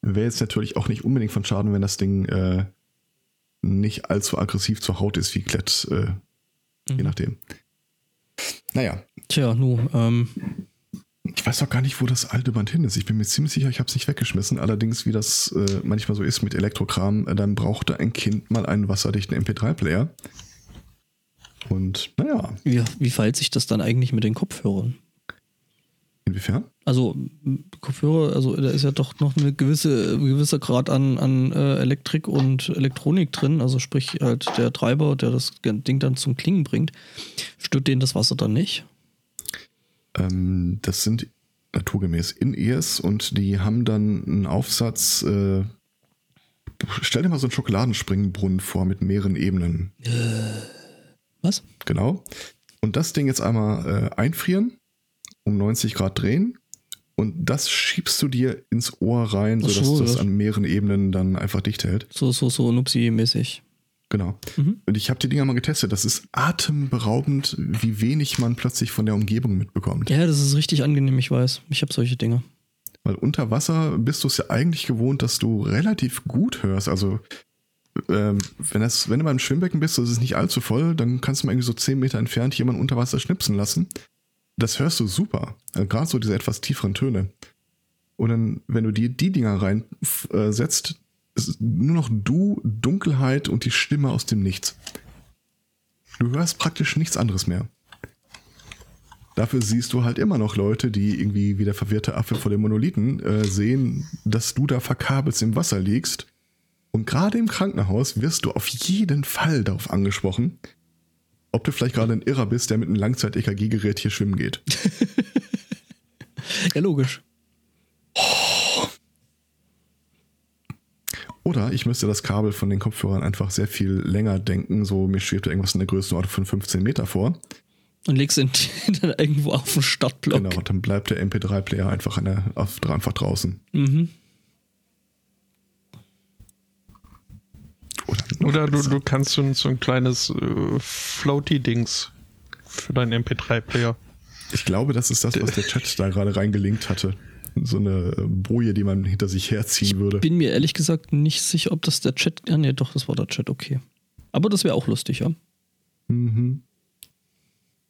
[SPEAKER 2] wäre jetzt natürlich auch nicht unbedingt von Schaden, wenn das Ding äh, nicht allzu aggressiv zur Haut ist wie Klett, äh, je
[SPEAKER 1] Mhm.
[SPEAKER 2] nachdem. Naja,
[SPEAKER 1] Tja, nu, ähm,
[SPEAKER 2] ich weiß auch gar nicht, wo das alte Band hin ist. Ich bin mir ziemlich sicher, ich habe es nicht weggeschmissen. Allerdings, wie das äh, manchmal so ist mit Elektrokram, äh, dann brauchte ein Kind mal einen wasserdichten MP3-Player. Und naja,
[SPEAKER 1] wie, wie verhält sich das dann eigentlich mit den Kopfhörern?
[SPEAKER 2] inwiefern?
[SPEAKER 1] Also Kopfhörer, also da ist ja doch noch eine gewisse, gewisser Grad an, an äh, Elektrik und Elektronik drin, also sprich halt der Treiber, der das Ding dann zum Klingen bringt. Stört den das Wasser dann nicht?
[SPEAKER 2] Ähm, das sind naturgemäß In-Ears und die haben dann einen Aufsatz. Äh, stell dir mal so einen Schokoladenspringbrunnen vor mit mehreren Ebenen.
[SPEAKER 1] Was?
[SPEAKER 2] Genau. Und das Ding jetzt einmal äh, einfrieren, um 90 Grad drehen. Und das schiebst du dir ins Ohr rein, sodass
[SPEAKER 1] so,
[SPEAKER 2] das
[SPEAKER 1] das-
[SPEAKER 2] an mehreren Ebenen dann einfach dicht hält.
[SPEAKER 1] So, so, so Nupsi-mäßig.
[SPEAKER 2] Genau.
[SPEAKER 1] Mhm.
[SPEAKER 2] Und ich habe die Dinger mal getestet. Das ist atemberaubend, wie wenig man plötzlich von der Umgebung mitbekommt.
[SPEAKER 1] Ja, das ist richtig angenehm, ich weiß. Ich habe solche Dinge.
[SPEAKER 2] Weil unter Wasser bist du es ja eigentlich gewohnt, dass du relativ gut hörst. Also ähm, wenn, das, wenn du beim Schwimmbecken bist, das ist nicht allzu voll, dann kannst du mal irgendwie so 10 Meter entfernt jemanden unter Wasser schnipsen lassen. Das hörst du super. Also Gerade so diese etwas tieferen Töne. Und dann, wenn du dir die Dinger reinsetzt, äh, setzt, nur noch du, Dunkelheit und die Stimme aus dem Nichts. Du hörst praktisch nichts anderes mehr. Dafür siehst du halt immer noch Leute, die irgendwie wie der verwirrte Affe vor dem Monolithen äh, sehen, dass du da verkabelt im Wasser liegst. Und gerade im Krankenhaus wirst du auf jeden Fall darauf angesprochen, ob du vielleicht gerade ein Irrer bist, der mit einem Langzeit-EKG-Gerät hier schwimmen geht.
[SPEAKER 1] Ja, logisch.
[SPEAKER 2] Oder ich müsste das Kabel von den Kopfhörern einfach sehr viel länger denken. So, mir schwebt irgendwas in der Größenordnung von 15 Meter vor.
[SPEAKER 1] Und legst ihn dann irgendwo auf den Startblock.
[SPEAKER 2] Genau, und dann bleibt der MP3-Player einfach, der, einfach draußen.
[SPEAKER 1] Mhm.
[SPEAKER 2] Oder,
[SPEAKER 3] Oder du, du kannst so ein, so ein kleines äh, Floaty-Dings für deinen MP3-Player.
[SPEAKER 2] Ich glaube, das ist das, was der Chat da gerade reingelinkt hatte. So eine Boje, die man hinter sich herziehen würde.
[SPEAKER 1] Bin mir ehrlich gesagt nicht sicher, ob das der Chat. Ja, nee, doch, das war der Chat, okay. Aber das wäre auch lustig, ja.
[SPEAKER 2] Mhm.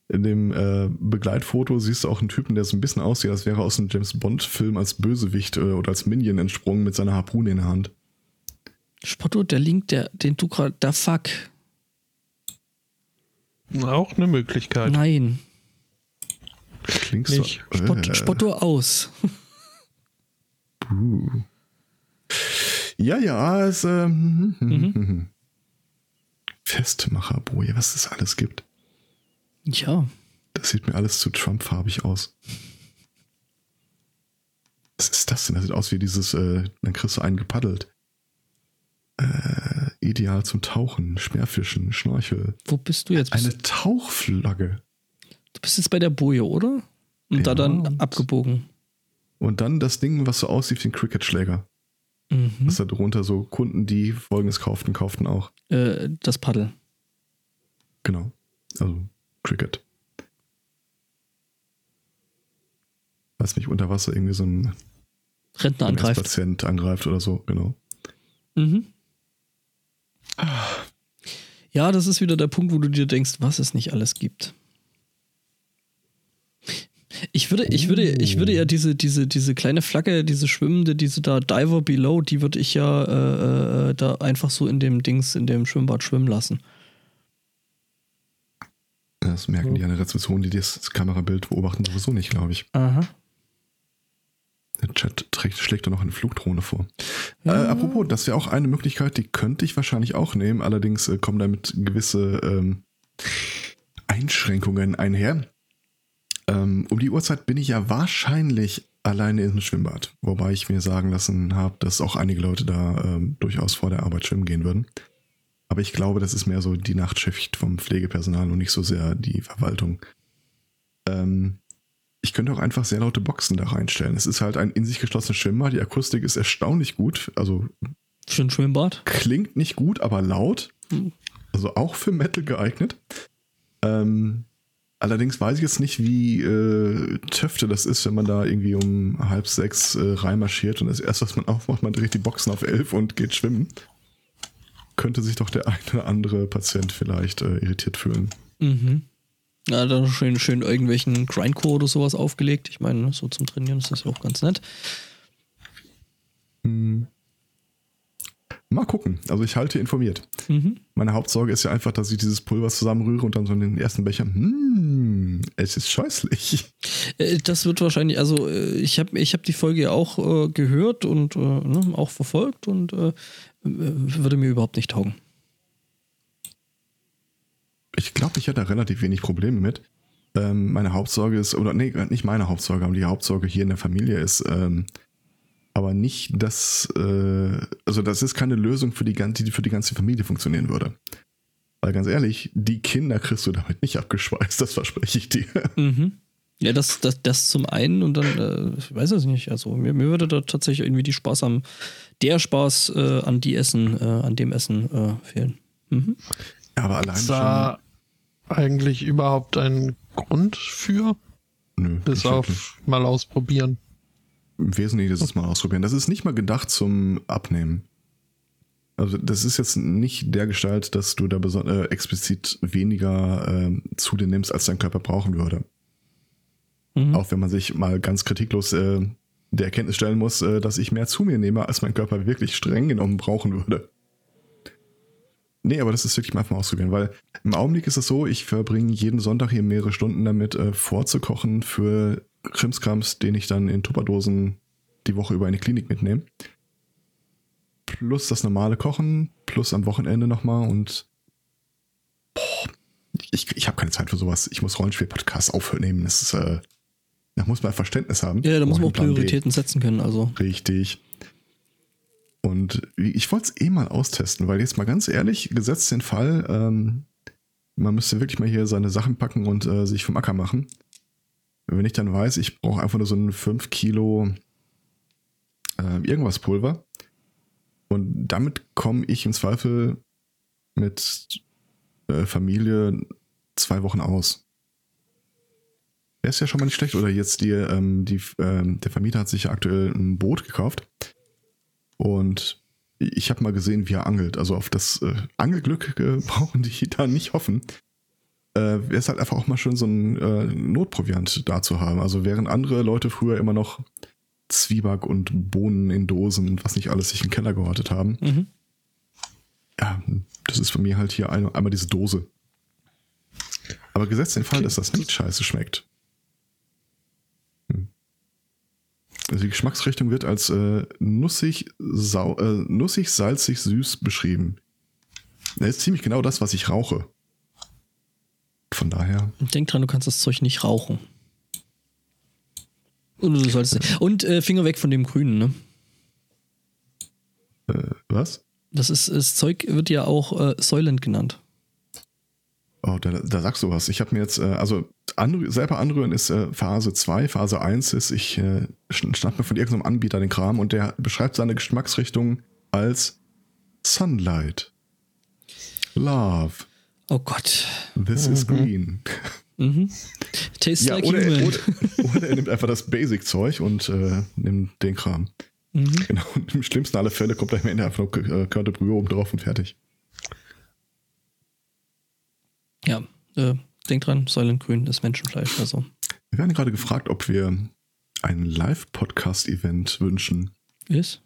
[SPEAKER 2] In dem äh, Begleitfoto siehst du auch einen Typen, der so ein bisschen aussieht, als wäre er aus einem James Bond-Film als Bösewicht äh, oder als Minion entsprungen mit seiner Harpune in der Hand.
[SPEAKER 1] Spotto, der Link, der, den du gerade. Da fuck.
[SPEAKER 3] Auch eine Möglichkeit.
[SPEAKER 1] Nein.
[SPEAKER 2] Klingst
[SPEAKER 3] Nicht.
[SPEAKER 2] du?
[SPEAKER 1] Spott,
[SPEAKER 2] Äh,
[SPEAKER 1] Spotto aus.
[SPEAKER 2] Ja, ja, es äh, mhm. Festmacherboje, was es alles gibt.
[SPEAKER 1] Ja.
[SPEAKER 2] Das sieht mir alles zu Trump-farbig aus. Was ist das denn? Das sieht aus wie dieses, äh, dann kriegst du einen gepaddelt. Äh, ideal zum Tauchen, Speerfischen, Schnorchel.
[SPEAKER 1] Wo bist du jetzt?
[SPEAKER 2] Eine Tauchflagge.
[SPEAKER 1] Du bist jetzt bei der Boje, oder? Und
[SPEAKER 2] Ja,
[SPEAKER 1] da dann abgebogen.
[SPEAKER 2] Und dann das Ding, was so aussieht wie ein Cricket-Schläger.
[SPEAKER 1] Mhm.
[SPEAKER 2] Das da drunter so Kunden, die folgendes kauften, kauften auch.
[SPEAKER 1] Äh, das Paddel.
[SPEAKER 2] Genau. Also Cricket. Was mich unter Wasser irgendwie so ein
[SPEAKER 1] Rentner angreift.
[SPEAKER 2] MS-Patient angreift oder so, genau.
[SPEAKER 1] Mhm. Ja, das ist wieder der Punkt, wo du dir denkst, was es nicht alles gibt. Ich würde, ich würde, ich würde ja diese, diese, diese kleine Flagge, diese schwimmende, diese da Diver Below, die würde ich ja äh, äh, da einfach so in dem Dings, in dem Schwimmbad schwimmen lassen.
[SPEAKER 2] Das merken die an der Rezeption, die das Kamerabild beobachten, sowieso nicht, glaube ich.
[SPEAKER 1] Aha.
[SPEAKER 2] Der Chat trägt, schlägt da noch eine Flugdrohne vor. Äh, apropos, das wäre auch eine Möglichkeit, die könnte ich wahrscheinlich auch nehmen. Allerdings äh, kommen damit gewisse ähm, Einschränkungen einher. Ähm, um die Uhrzeit bin ich ja wahrscheinlich alleine im Schwimmbad. Wobei ich mir sagen lassen habe, dass auch einige Leute da ähm, durchaus vor der Arbeit schwimmen gehen würden. Aber ich glaube, das ist mehr so die Nachtschicht vom Pflegepersonal und nicht so sehr die Verwaltung. Ähm, ich könnte auch einfach sehr laute Boxen da reinstellen. Es ist halt ein in sich geschlossenes Schwimmbad. Die Akustik ist erstaunlich gut. Also
[SPEAKER 1] Für ein Schwimmbad?
[SPEAKER 2] klingt nicht gut, aber laut.
[SPEAKER 1] Hm.
[SPEAKER 2] Also auch für Metal geeignet. Ähm, allerdings weiß ich jetzt nicht, wie äh, Töfte das ist, wenn man da irgendwie um halb sechs äh, reinmarschiert und das erste, was man aufmacht, man dreht die Boxen auf elf und geht schwimmen. Könnte sich doch der eine oder andere Patient vielleicht äh, irritiert fühlen.
[SPEAKER 1] Mhm. Ja, dann schön, schön irgendwelchen Grindcore oder sowas aufgelegt. Ich meine, ne, so zum Trainieren ist das ja auch ganz nett.
[SPEAKER 2] Hm. Mal gucken. Also ich halte informiert.
[SPEAKER 1] Mhm.
[SPEAKER 2] Meine Hauptsorge ist ja einfach, dass ich dieses Pulver zusammenrühre und dann so in den ersten Becher, hm, es ist scheußlich.
[SPEAKER 1] Äh, Das wird wahrscheinlich, also äh, ich habe ich hab die Folge ja auch äh, gehört und äh, ne, auch verfolgt und äh, würde mir überhaupt nicht taugen.
[SPEAKER 2] Ich glaube, ich hätte da relativ wenig Probleme mit. Ähm, meine Hauptsorge ist, oder nee, nicht meine Hauptsorge, aber die Hauptsorge hier in der Familie ist, ähm, aber nicht, dass, äh, also das ist keine Lösung für die, ganze, die für die ganze Familie funktionieren würde. Weil ganz ehrlich, die Kinder kriegst du damit nicht abgeschweißt, das verspreche ich dir.
[SPEAKER 1] Mhm. Ja, das, das, das zum einen und dann, äh, ich weiß es nicht, also mir, mir würde da tatsächlich irgendwie die Spaß am, der Spaß äh, an die Essen, äh, an dem Essen äh, fehlen. Mhm.
[SPEAKER 2] Ja, aber allein
[SPEAKER 3] Ist da eigentlich überhaupt ein Grund für?
[SPEAKER 2] schon, nö,
[SPEAKER 3] Bis
[SPEAKER 2] nicht
[SPEAKER 3] auf mal ausprobieren.
[SPEAKER 2] Wesentlichen ist es mal ausprobieren. Das ist nicht mal gedacht zum Abnehmen. Also das ist jetzt nicht der Gestalt, dass du da äh, explizit weniger ähm, zu dir nimmst, als dein Körper brauchen würde.
[SPEAKER 1] Mhm.
[SPEAKER 2] Auch wenn man sich mal ganz kritiklos äh, der Erkenntnis stellen muss, äh, dass ich mehr zu mir nehme, als mein Körper wirklich streng genommen brauchen würde. Nee, aber das ist wirklich mal einfach mal ausprobieren, weil im Augenblick ist es so, ich verbringe jeden Sonntag hier mehrere Stunden damit, äh, vorzukochen für Krimskrams, den ich dann in Tupperdosen die Woche über in die Klinik mitnehme. Plus das normale Kochen, plus am Wochenende nochmal und boah, ich, ich habe keine Zeit für sowas. Ich muss Rollenspiel-Podcasts aufnehmen. Das ist, äh, da muss man Verständnis haben.
[SPEAKER 1] Ja, da muss man auch
[SPEAKER 2] Plan B.
[SPEAKER 1] Prioritäten setzen können, also.
[SPEAKER 2] Richtig. Und ich wollte es eh mal austesten, weil jetzt mal ganz ehrlich, gesetzt den Fall, ähm, man müsste wirklich mal hier seine Sachen packen und äh, sich vom Acker machen. Wenn ich dann weiß, ich brauche einfach nur so ein 5 Kilo äh, irgendwas Pulver und damit komme ich im Zweifel mit äh, Familie zwei Wochen aus. Der ist ja schon mal nicht schlecht. Oder jetzt die, ähm, die, ähm, der Vermieter hat sich ja aktuell ein Boot gekauft. Und ich habe mal gesehen, wie er angelt. Also auf das äh, Angelglück äh, brauchen die da nicht hoffen. Äh, Wäre es halt einfach auch mal schön, so ein äh, Notproviant da zu haben. Also während andere Leute früher immer noch Zwieback und Bohnen in Dosen und was nicht alles sich in den Keller gehortet haben.
[SPEAKER 1] Mhm.
[SPEAKER 2] Ja, das ist bei mir halt hier ein, einmal diese Dose. Aber gesetzt den Fall, dass das nicht scheiße schmeckt. Hm. Also die Geschmacksrichtung wird als äh, nussig, sau, äh, nussig, salzig, süß beschrieben. Das ist ziemlich genau das, was ich rauche. Von daher,
[SPEAKER 1] Denk dran, du kannst das Zeug nicht rauchen. Und, du solltest, und äh, Finger weg von dem Grünen, ne?
[SPEAKER 2] äh, was?
[SPEAKER 1] Das ist, das Zeug wird ja auch äh, Soylent genannt.
[SPEAKER 2] Oh, da, da sagst du was. Ich habe mir jetzt, äh, also anrü selber anrühren ist äh, Phase 2, Phase 1 ist, ich äh, schnapp mir von irgendeinem Anbieter den Kram und der beschreibt seine Geschmacksrichtung als Sunlight. Love.
[SPEAKER 1] Oh Gott.
[SPEAKER 2] This is green.
[SPEAKER 1] Mhm. Tastes
[SPEAKER 2] Ja,
[SPEAKER 1] like
[SPEAKER 2] oder, er-
[SPEAKER 1] human.
[SPEAKER 2] oder, oder er nimmt einfach das Basic-Zeug und äh, nimmt den Kram.
[SPEAKER 1] Mhm.
[SPEAKER 2] Genau. Und im schlimmsten aller Fälle kommt da am Ende einfach äh, Körte Brühe oben drauf und fertig.
[SPEAKER 1] Ja, äh, denk dran, Soylent Grün ist Menschenfleisch. Also
[SPEAKER 2] Wir werden gerade gefragt, ob wir ein Live-Podcast-Event wünschen.
[SPEAKER 1] ist.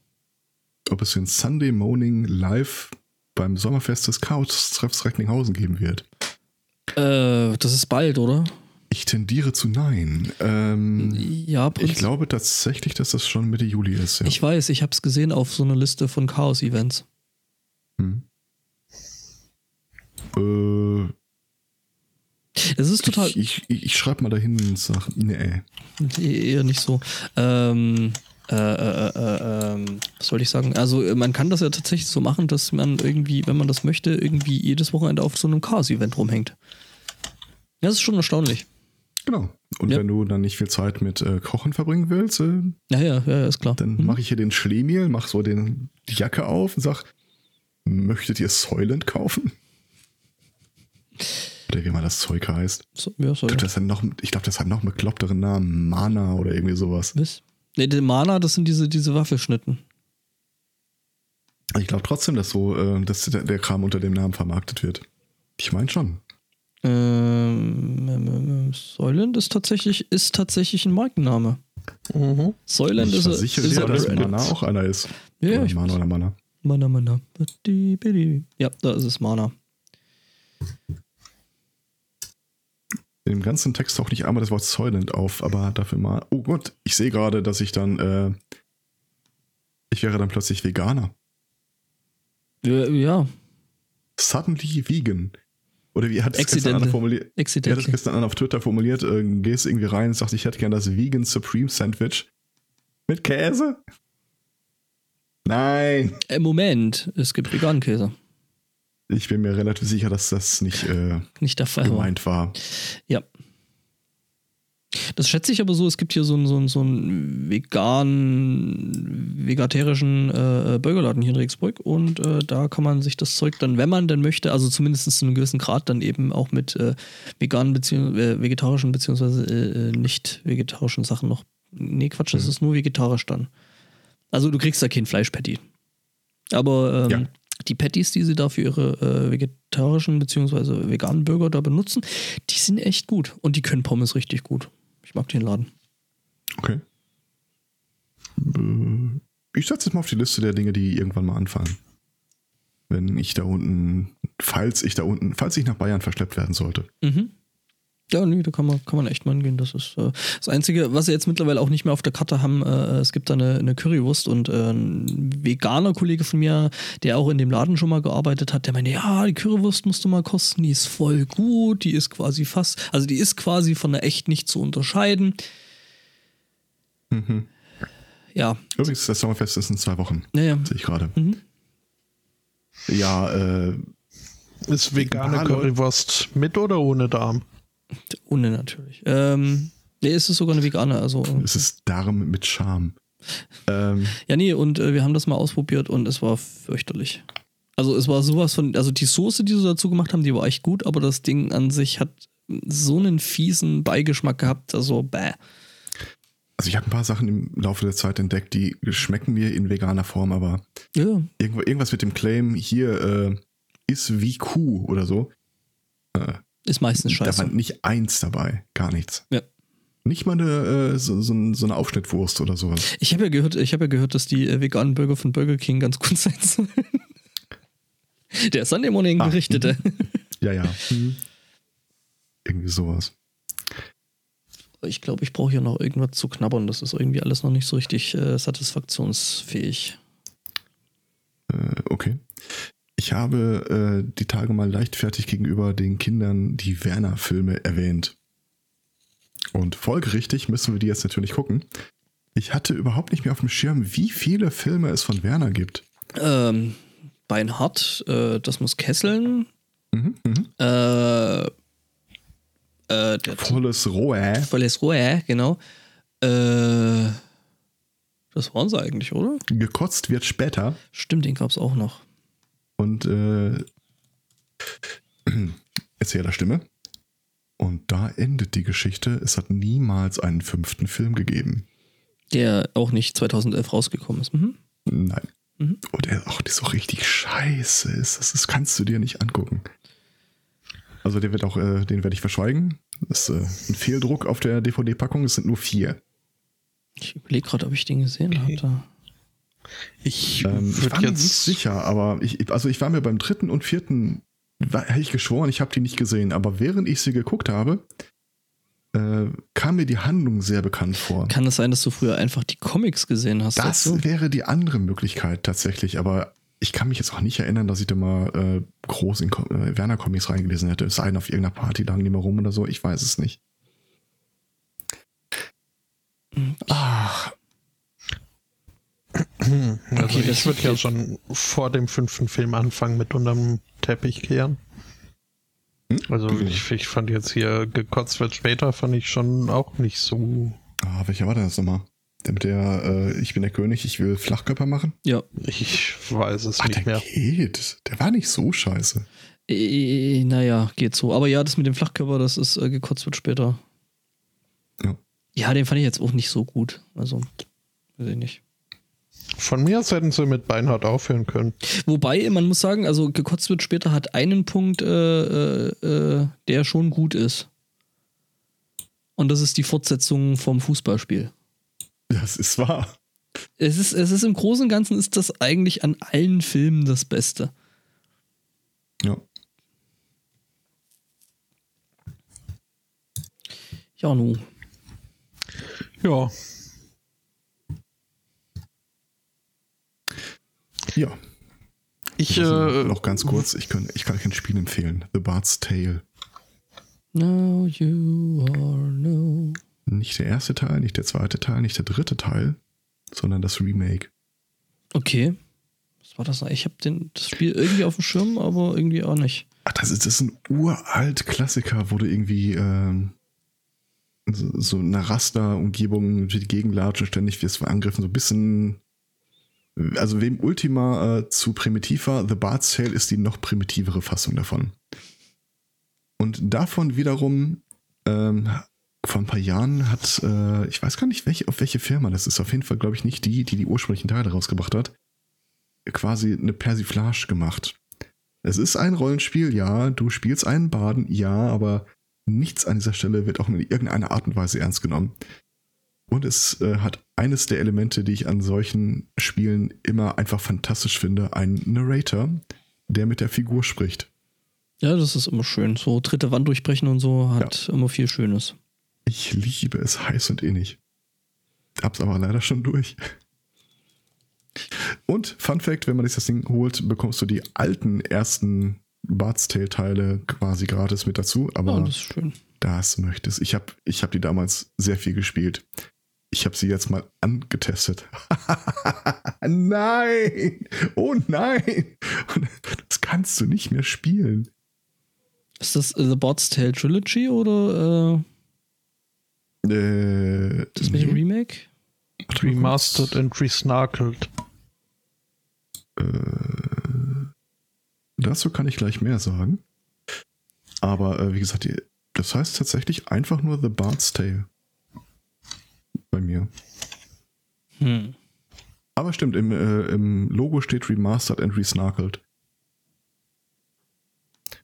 [SPEAKER 2] Ob es den Sunday Morning live beim Sommerfest des Chaos-Treffs Recklinghausen geben wird.
[SPEAKER 1] Äh, das ist bald, oder?
[SPEAKER 2] Ich tendiere zu nein. Ähm,
[SPEAKER 1] Ja,
[SPEAKER 2] ich
[SPEAKER 1] Prinz.
[SPEAKER 2] glaube tatsächlich, dass das schon Mitte Juli ist. Ja.
[SPEAKER 1] Ich weiß, ich habe es gesehen auf so einer Liste von Chaos-Events.
[SPEAKER 2] Hm. Äh,
[SPEAKER 1] Es ist total.
[SPEAKER 2] Ich, ich, ich schreibe mal dahin und sag, nee.
[SPEAKER 1] Eher nicht so. Ähm, äh, äh, äh, ähm, was wollte ich sagen? Also äh, man kann das ja tatsächlich so machen, dass man irgendwie, wenn man das möchte, irgendwie jedes Wochenende auf so einem Chaos-Event rumhängt. Das ist schon erstaunlich.
[SPEAKER 2] Genau. Und
[SPEAKER 1] Ja.
[SPEAKER 2] wenn du dann nicht viel Zeit mit äh, Kochen verbringen willst, äh,
[SPEAKER 1] Ja, ja, ja, ja, ist klar.
[SPEAKER 2] dann
[SPEAKER 1] Mhm.
[SPEAKER 2] mache ich hier den Schlemiel, mach so den, die Jacke auf und sag, möchtet ihr Soylent kaufen? Oder wie mal das Zeug heißt.
[SPEAKER 1] So, ja,
[SPEAKER 2] Ich glaube, das, hat noch- ich glaub, das hat noch einen bekloppteren Namen. Mana oder irgendwie sowas.
[SPEAKER 1] Was? Ne, der Mana, das sind diese, diese Waffelschnitten.
[SPEAKER 2] Ich glaube trotzdem, dass so, äh, dass der, der Kram unter dem Namen vermarktet wird. Ich meine schon.
[SPEAKER 1] Ähm, ähm, ähm, Soylent ist tatsächlich, ist tatsächlich ein Markenname.
[SPEAKER 3] Mhm.
[SPEAKER 1] Soylent
[SPEAKER 2] ich
[SPEAKER 1] ist, ist
[SPEAKER 2] dir,
[SPEAKER 1] a
[SPEAKER 2] dass. Mana auch einer ist.
[SPEAKER 1] Ja,
[SPEAKER 2] oder
[SPEAKER 1] ich
[SPEAKER 2] Mana oder Mana.
[SPEAKER 1] Mana, Mana. Ja, da ist es Mana.
[SPEAKER 2] In dem ganzen Text taucht nicht einmal das Wort Soylent auf, aber dafür mal. Oh Gott, ich sehe gerade, dass ich dann. Äh, ich wäre dann plötzlich Veganer.
[SPEAKER 1] Ja, ja
[SPEAKER 2] Suddenly vegan. Oder wie hat es gestern
[SPEAKER 1] Accidentally.
[SPEAKER 2] einer formuliert? Er hat es
[SPEAKER 1] accidentally.
[SPEAKER 2] gestern einer auf Twitter formuliert, äh, gehst irgendwie rein und sagst, ich hätte gern das Vegan Supreme Sandwich. Mit Käse? Nein.
[SPEAKER 1] Äh, Moment, es gibt veganen Käse.
[SPEAKER 2] Ich bin mir relativ sicher, dass das nicht äh,
[SPEAKER 1] Nicht der Fall.
[SPEAKER 2] gemeint war.
[SPEAKER 1] Ja. Das schätze ich aber so, es gibt hier so einen, so einen, so einen vegan, vegetarischen äh, Burgerladen hier in Regensburg und äh, da kann man sich das Zeug dann, wenn man denn möchte, also zumindest zu einem gewissen Grad, dann eben auch mit äh, veganen beziehungs äh, vegetarischen beziehungsweise äh, äh, nicht vegetarischen Sachen noch. Nee, Quatsch, das
[SPEAKER 2] Mhm.
[SPEAKER 1] ist nur vegetarisch dann. Also du kriegst da kein Fleischpatty. Aber ähm,
[SPEAKER 2] Ja.
[SPEAKER 1] Die Patties, die sie da für ihre äh, vegetarischen beziehungsweise veganen Burger da benutzen, die sind echt gut. Und die können Pommes richtig gut. Ich mag den Laden.
[SPEAKER 2] Okay. Äh, Ich setze es mal auf die Liste der Dinge, die irgendwann mal anfallen. Wenn ich da unten, falls ich da unten, falls ich nach Bayern verschleppt werden sollte.
[SPEAKER 1] Mhm. Ja, nee, da kann man, kann man echt mal hingehen. Das ist äh, das Einzige, was sie jetzt mittlerweile auch nicht mehr auf der Karte haben. Äh, es gibt da eine, eine Currywurst und äh, ein veganer Kollege von mir, der auch in dem Laden schon mal gearbeitet hat, der meinte, ja, die Currywurst musst du mal kosten, die ist voll gut, die ist quasi fast, also die ist quasi von der echt nicht zu unterscheiden.
[SPEAKER 2] Mhm.
[SPEAKER 1] Ja,
[SPEAKER 2] Übrigens, das Sommerfest ist in zwei Wochen,
[SPEAKER 1] naja.
[SPEAKER 2] sehe ich gerade.
[SPEAKER 1] Mhm.
[SPEAKER 2] Ja, äh,
[SPEAKER 3] Ist vegane. Currywurst mit oder ohne Darm?
[SPEAKER 1] Ohne natürlich. Ähm, nee, es ist sogar eine vegane, also.
[SPEAKER 2] es ist Darm mit Charme. Ähm,
[SPEAKER 1] Ja, nee, und äh, wir haben das mal ausprobiert und es war fürchterlich. Also es war sowas von, also die Soße, die sie dazu gemacht haben, die war echt gut, aber das Ding an sich hat so einen fiesen Beigeschmack gehabt, also bäh.
[SPEAKER 2] also ich habe ein paar Sachen im Laufe der Zeit entdeckt, die schmecken mir in veganer Form, aber
[SPEAKER 1] Ja,
[SPEAKER 2] irgendwas mit dem Claim, hier äh, ist wie Kuh oder so.
[SPEAKER 1] Ist meistens
[SPEAKER 2] Da
[SPEAKER 1] scheiße.
[SPEAKER 2] war nicht eins dabei, gar nichts.
[SPEAKER 1] Ja.
[SPEAKER 2] Nicht mal eine, äh, so, so, so eine Aufschnittwurst oder sowas.
[SPEAKER 1] Ich habe ja gehört, ich habe ja gehört, dass die äh, veganen Burger von Burger King ganz gut sein sollen. Der Sunday Morning
[SPEAKER 2] Ah,
[SPEAKER 1] berichtete.
[SPEAKER 2] Ja, ja. Mhm. Irgendwie sowas.
[SPEAKER 1] Ich glaube, ich brauche hier noch irgendwas zu knabbern. Das ist irgendwie alles noch nicht so richtig äh, satisfaktionsfähig.
[SPEAKER 2] Äh, okay. Ich habe äh, die Tage mal leichtfertig gegenüber den Kindern die Werner-Filme erwähnt. Und folgerichtig müssen wir die jetzt natürlich gucken. Ich hatte überhaupt nicht mehr auf dem Schirm, wie viele Filme es von Werner gibt.
[SPEAKER 1] Ähm, Beinhardt, äh, das muss kesseln.
[SPEAKER 2] Mhm, mhm.
[SPEAKER 1] Äh, äh,
[SPEAKER 2] Volles Rohr.
[SPEAKER 1] Volles Rohr, genau. Äh, das waren sie eigentlich, oder?
[SPEAKER 2] Gekotzt wird später.
[SPEAKER 1] Stimmt, den gab es auch noch.
[SPEAKER 2] Und äh, Erzählerstimme. Und da endet die Geschichte. Es hat niemals einen fünften Film gegeben.
[SPEAKER 1] Der auch nicht 2011 rausgekommen ist. Mhm.
[SPEAKER 2] Nein.
[SPEAKER 1] Mhm.
[SPEAKER 2] Und der auch so richtig scheiße ist. Das, das kannst du dir nicht angucken. Also der wird auch, äh, den werde ich verschweigen. Das ist äh, ein Fehldruck auf der DVD-Packung. Es sind nur vier.
[SPEAKER 1] Ich überlege gerade, ob ich den gesehen
[SPEAKER 3] Okay.
[SPEAKER 1] hatte.
[SPEAKER 3] Ich
[SPEAKER 2] Ähm, ich war mir nicht sicher, aber ich, also ich war mir beim dritten und vierten, hätte ich geschworen, ich habe die nicht gesehen. Aber während ich sie geguckt habe, äh, kam mir die Handlung sehr bekannt vor.
[SPEAKER 1] Kann es sein, dass du früher einfach die Comics gesehen hast?
[SPEAKER 2] Das
[SPEAKER 1] dazu?
[SPEAKER 2] wäre die andere Möglichkeit tatsächlich, aber ich kann mich jetzt auch nicht erinnern, dass ich da mal äh, groß in äh, Werner Comics reingelesen hätte. Es sei denn, auf irgendeiner Party lagen die mal rum oder so, ich weiß es nicht. Ach,
[SPEAKER 3] Also
[SPEAKER 1] Okay, das-
[SPEAKER 3] ich würde ja schon vor dem fünften Film anfangen mit unterm Teppich kehren.
[SPEAKER 2] Hm?
[SPEAKER 3] Also ich, ich fand jetzt hier gekotzt wird später, fand ich schon auch nicht so.
[SPEAKER 2] ah, welcher war das nochmal? Der mit der, äh, ich bin der König, ich will Flachkörper machen?
[SPEAKER 1] Ja.
[SPEAKER 3] Ich weiß es
[SPEAKER 2] Ach,
[SPEAKER 3] nicht
[SPEAKER 2] der
[SPEAKER 3] mehr.
[SPEAKER 2] geht. Der war nicht so scheiße.
[SPEAKER 1] Äh, naja, geht so. Aber ja, das mit dem Flachkörper, das ist äh, gekotzt wird später.
[SPEAKER 2] Ja.
[SPEAKER 1] Ja, den fand ich jetzt auch nicht so gut. Also, weiß ich nicht.
[SPEAKER 3] Von mir aus hätten sie mit Beinhardt aufhören können.
[SPEAKER 1] Wobei, man muss sagen, also gekotzt wird später hat einen Punkt, äh, äh, äh, der schon gut ist. Und das ist die Fortsetzung vom Fußballspiel.
[SPEAKER 2] Das ist wahr.
[SPEAKER 1] Es ist, es ist im Großen und Ganzen ist das eigentlich an allen Filmen das Beste.
[SPEAKER 2] Ja.
[SPEAKER 1] Ja, nu.
[SPEAKER 3] Ja,
[SPEAKER 2] Ja.
[SPEAKER 3] ich
[SPEAKER 2] Also,
[SPEAKER 3] äh,
[SPEAKER 2] noch ganz kurz, ich kann, ich kann kein Spiel empfehlen. The Bard's Tale.
[SPEAKER 1] Now you are no.
[SPEAKER 2] Nicht der erste Teil, nicht der zweite Teil, nicht der dritte Teil, sondern das Remake.
[SPEAKER 1] Okay. Was war das? Ich habe das Spiel irgendwie auf dem Schirm, aber irgendwie auch nicht.
[SPEAKER 2] Ach, das ist, das ist ein uralt Klassiker, wo du irgendwie ähm, so, so eine Raster-Umgebung durch die Gegend latschen, ständig wirst du angegriffen, so ein bisschen. Also, wem Ultima äh, zu primitiv war, The Bard's Tale ist die noch primitivere Fassung davon. Und davon wiederum, ähm, vor ein paar Jahren hat, äh, ich weiß gar nicht, welche, auf welche Firma das ist, auf jeden Fall, glaube ich, nicht die, die die ursprünglichen Teile rausgebracht hat, quasi eine Persiflage gemacht. Es ist ein Rollenspiel, ja, du spielst einen Baden, ja, aber nichts an dieser Stelle wird auch in irgendeiner Art und Weise ernst genommen. Und es äh, hat eines der Elemente, die ich an solchen Spielen immer einfach fantastisch finde, einen Narrator, der mit der Figur spricht.
[SPEAKER 1] Ja, das ist immer schön. So dritte Wand durchbrechen und so hat immer viel Schönes.
[SPEAKER 2] Ich liebe es heiß und innig. Hab's aber leider schon durch. Und Fun Fact, wenn man sich das Ding holt, bekommst du die alten ersten Bart's Tale Teile quasi gratis mit dazu, aber
[SPEAKER 1] Ja, das ist schön.
[SPEAKER 2] das möchtest. Ich habe ich hab die damals sehr viel gespielt. Ich habe sie jetzt mal angetestet. nein! Oh nein! Das kannst du nicht mehr spielen.
[SPEAKER 1] Ist das The Bard's Tale Trilogy oder äh,
[SPEAKER 2] Äh,
[SPEAKER 1] das mit dem
[SPEAKER 2] nee.
[SPEAKER 1] Remake?
[SPEAKER 2] Warte mal
[SPEAKER 3] remastered and resnarkelt.
[SPEAKER 2] Äh, dazu kann ich gleich mehr sagen. Aber äh, wie gesagt, die, das heißt tatsächlich einfach nur The Bard's Tale. Bei mir.
[SPEAKER 1] Hm.
[SPEAKER 2] Aber stimmt, im, äh, im Logo steht Remastered and Resnarkelt.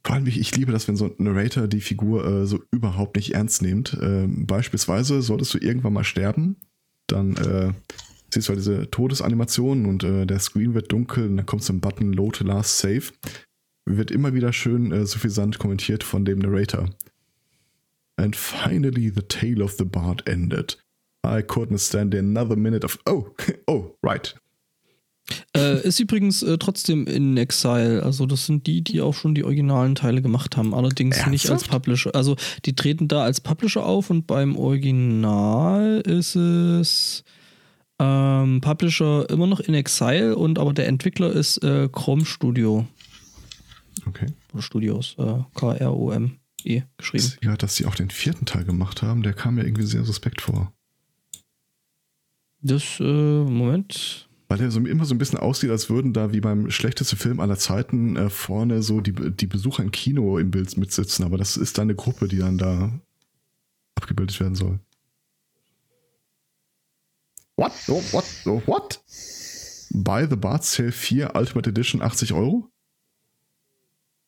[SPEAKER 2] Vor allem, ich, ich liebe das, wenn so ein Narrator die Figur äh, so überhaupt nicht ernst nimmt. Ähm, beispielsweise solltest du irgendwann mal sterben, dann äh, siehst du halt diese Todesanimation und äh, der Screen wird dunkel und dann kommt so ein Button Load Last Save. Wird immer wieder schön äh, suffisant kommentiert von dem Narrator. And finally the tale of the bard ended. I couldn't stand another minute of. Oh, oh, right.
[SPEAKER 1] Äh, ist übrigens äh, trotzdem in Exile. Also, das sind die, die auch schon die originalen Teile gemacht haben. Allerdings nicht als
[SPEAKER 2] Ernsthaft?
[SPEAKER 1] Publisher. Also, die treten da als Publisher auf und beim Original ist es Ähm, Publisher immer noch in Exile und aber der Entwickler ist äh, Chrome Studio.
[SPEAKER 2] Okay.
[SPEAKER 1] Oder Studios, äh, K-R-O-M-E geschrieben.
[SPEAKER 2] Ja, dass sie auch den vierten Teil gemacht haben, der kam mir irgendwie sehr suspekt vor.
[SPEAKER 1] Das, äh, Moment.
[SPEAKER 2] Weil der so immer so ein bisschen aussieht, als würden da wie beim schlechtesten Film aller Zeiten äh, vorne so die, die Besucher im Kino im Bild mitsitzen, aber das ist dann eine Gruppe, die dann da abgebildet werden soll. What? Oh, what? Oh, what? Buy the Bart Sale 4 Ultimate Edition 80 Euro?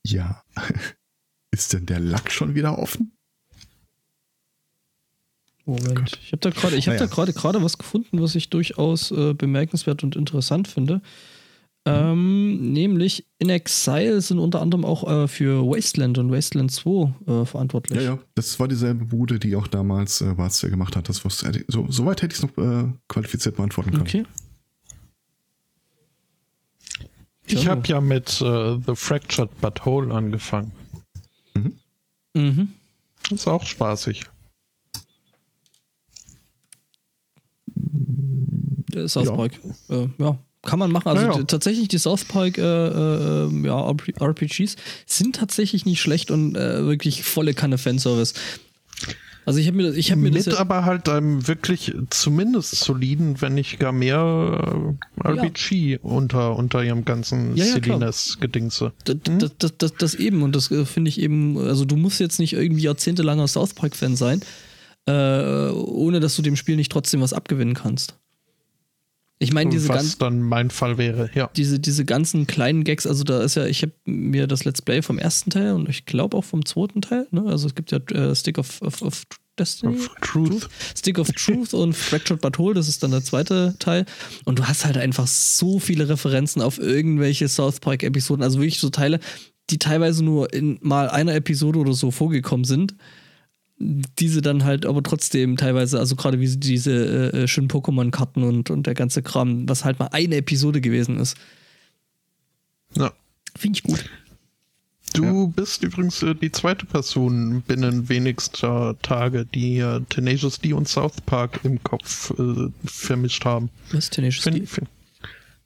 [SPEAKER 2] Ja. Ist denn der Lack schon wieder offen?
[SPEAKER 1] Moment. Ich habe da gerade, ich habe
[SPEAKER 2] Naja.
[SPEAKER 1] da gerade gerade was gefunden, was ich durchaus äh, bemerkenswert und interessant finde. Ähm, nämlich In Exile sind unter anderem auch äh, für Wasteland und Wasteland 2 äh, verantwortlich.
[SPEAKER 2] Ja, ja. Das war dieselbe Bude, die auch damals äh, Sale gemacht hat. Das wusste, so, soweit hätte ich es noch äh, qualifiziert beantworten können.
[SPEAKER 1] Okay.
[SPEAKER 3] Ich habe ja mit äh, The Fractured But Whole angefangen.
[SPEAKER 1] Mhm.
[SPEAKER 3] Ist auch spaßig.
[SPEAKER 1] South
[SPEAKER 2] Ja.
[SPEAKER 1] Park. Äh, ja. Kann man machen. Also
[SPEAKER 3] Ja, ja.
[SPEAKER 1] die- tatsächlich die South Park äh, äh, ja, RP RPGs sind tatsächlich nicht schlecht und äh, wirklich volle Kanne Fanservice. Also ich habe mir, ich habe mir das
[SPEAKER 3] Mit
[SPEAKER 1] ja,
[SPEAKER 3] aber halt einem wirklich zumindest soliden, wenn nicht gar mehr äh, RPG unter, unter ihrem ganzen
[SPEAKER 1] Ja, ja, klar.
[SPEAKER 3] Salinas-Gedingse.
[SPEAKER 1] das, das, das, das, das eben und das äh, finde ich eben, also du musst jetzt nicht irgendwie jahrzehntelanger South Park Fan sein, äh, ohne dass du dem Spiel nicht trotzdem was abgewinnen kannst. Ich meine diese
[SPEAKER 3] Was
[SPEAKER 1] ganz
[SPEAKER 3] dann mein Fall wäre, ja.
[SPEAKER 1] diese, diese ganzen kleinen Gags, also da ist ja, ich habe mir das Let's Play vom ersten Teil und ich glaube auch vom zweiten Teil, ne? Also es gibt ja äh, Stick of, of, of Destiny.
[SPEAKER 3] Of Truth.
[SPEAKER 1] Stick of Truth und Fractured But Whole, das ist dann der zweite Teil. Und du hast halt einfach so viele Referenzen auf irgendwelche South Park-Episoden, also wirklich so Teile, die teilweise nur in mal einer Episode oder so vorgekommen sind. Diese dann halt aber trotzdem teilweise, also gerade wie diese äh, schönen Pokémon-Karten und, und der ganze Kram, was halt mal eine Episode gewesen ist.
[SPEAKER 3] Ja.
[SPEAKER 1] Finde ich gut.
[SPEAKER 3] Du bist übrigens äh, die zweite Person binnen wenigster Tage, die äh, Tenacious D und South Park im Kopf äh, vermischt haben.
[SPEAKER 1] Was Tenacious
[SPEAKER 3] Find,
[SPEAKER 1] D?
[SPEAKER 3] find,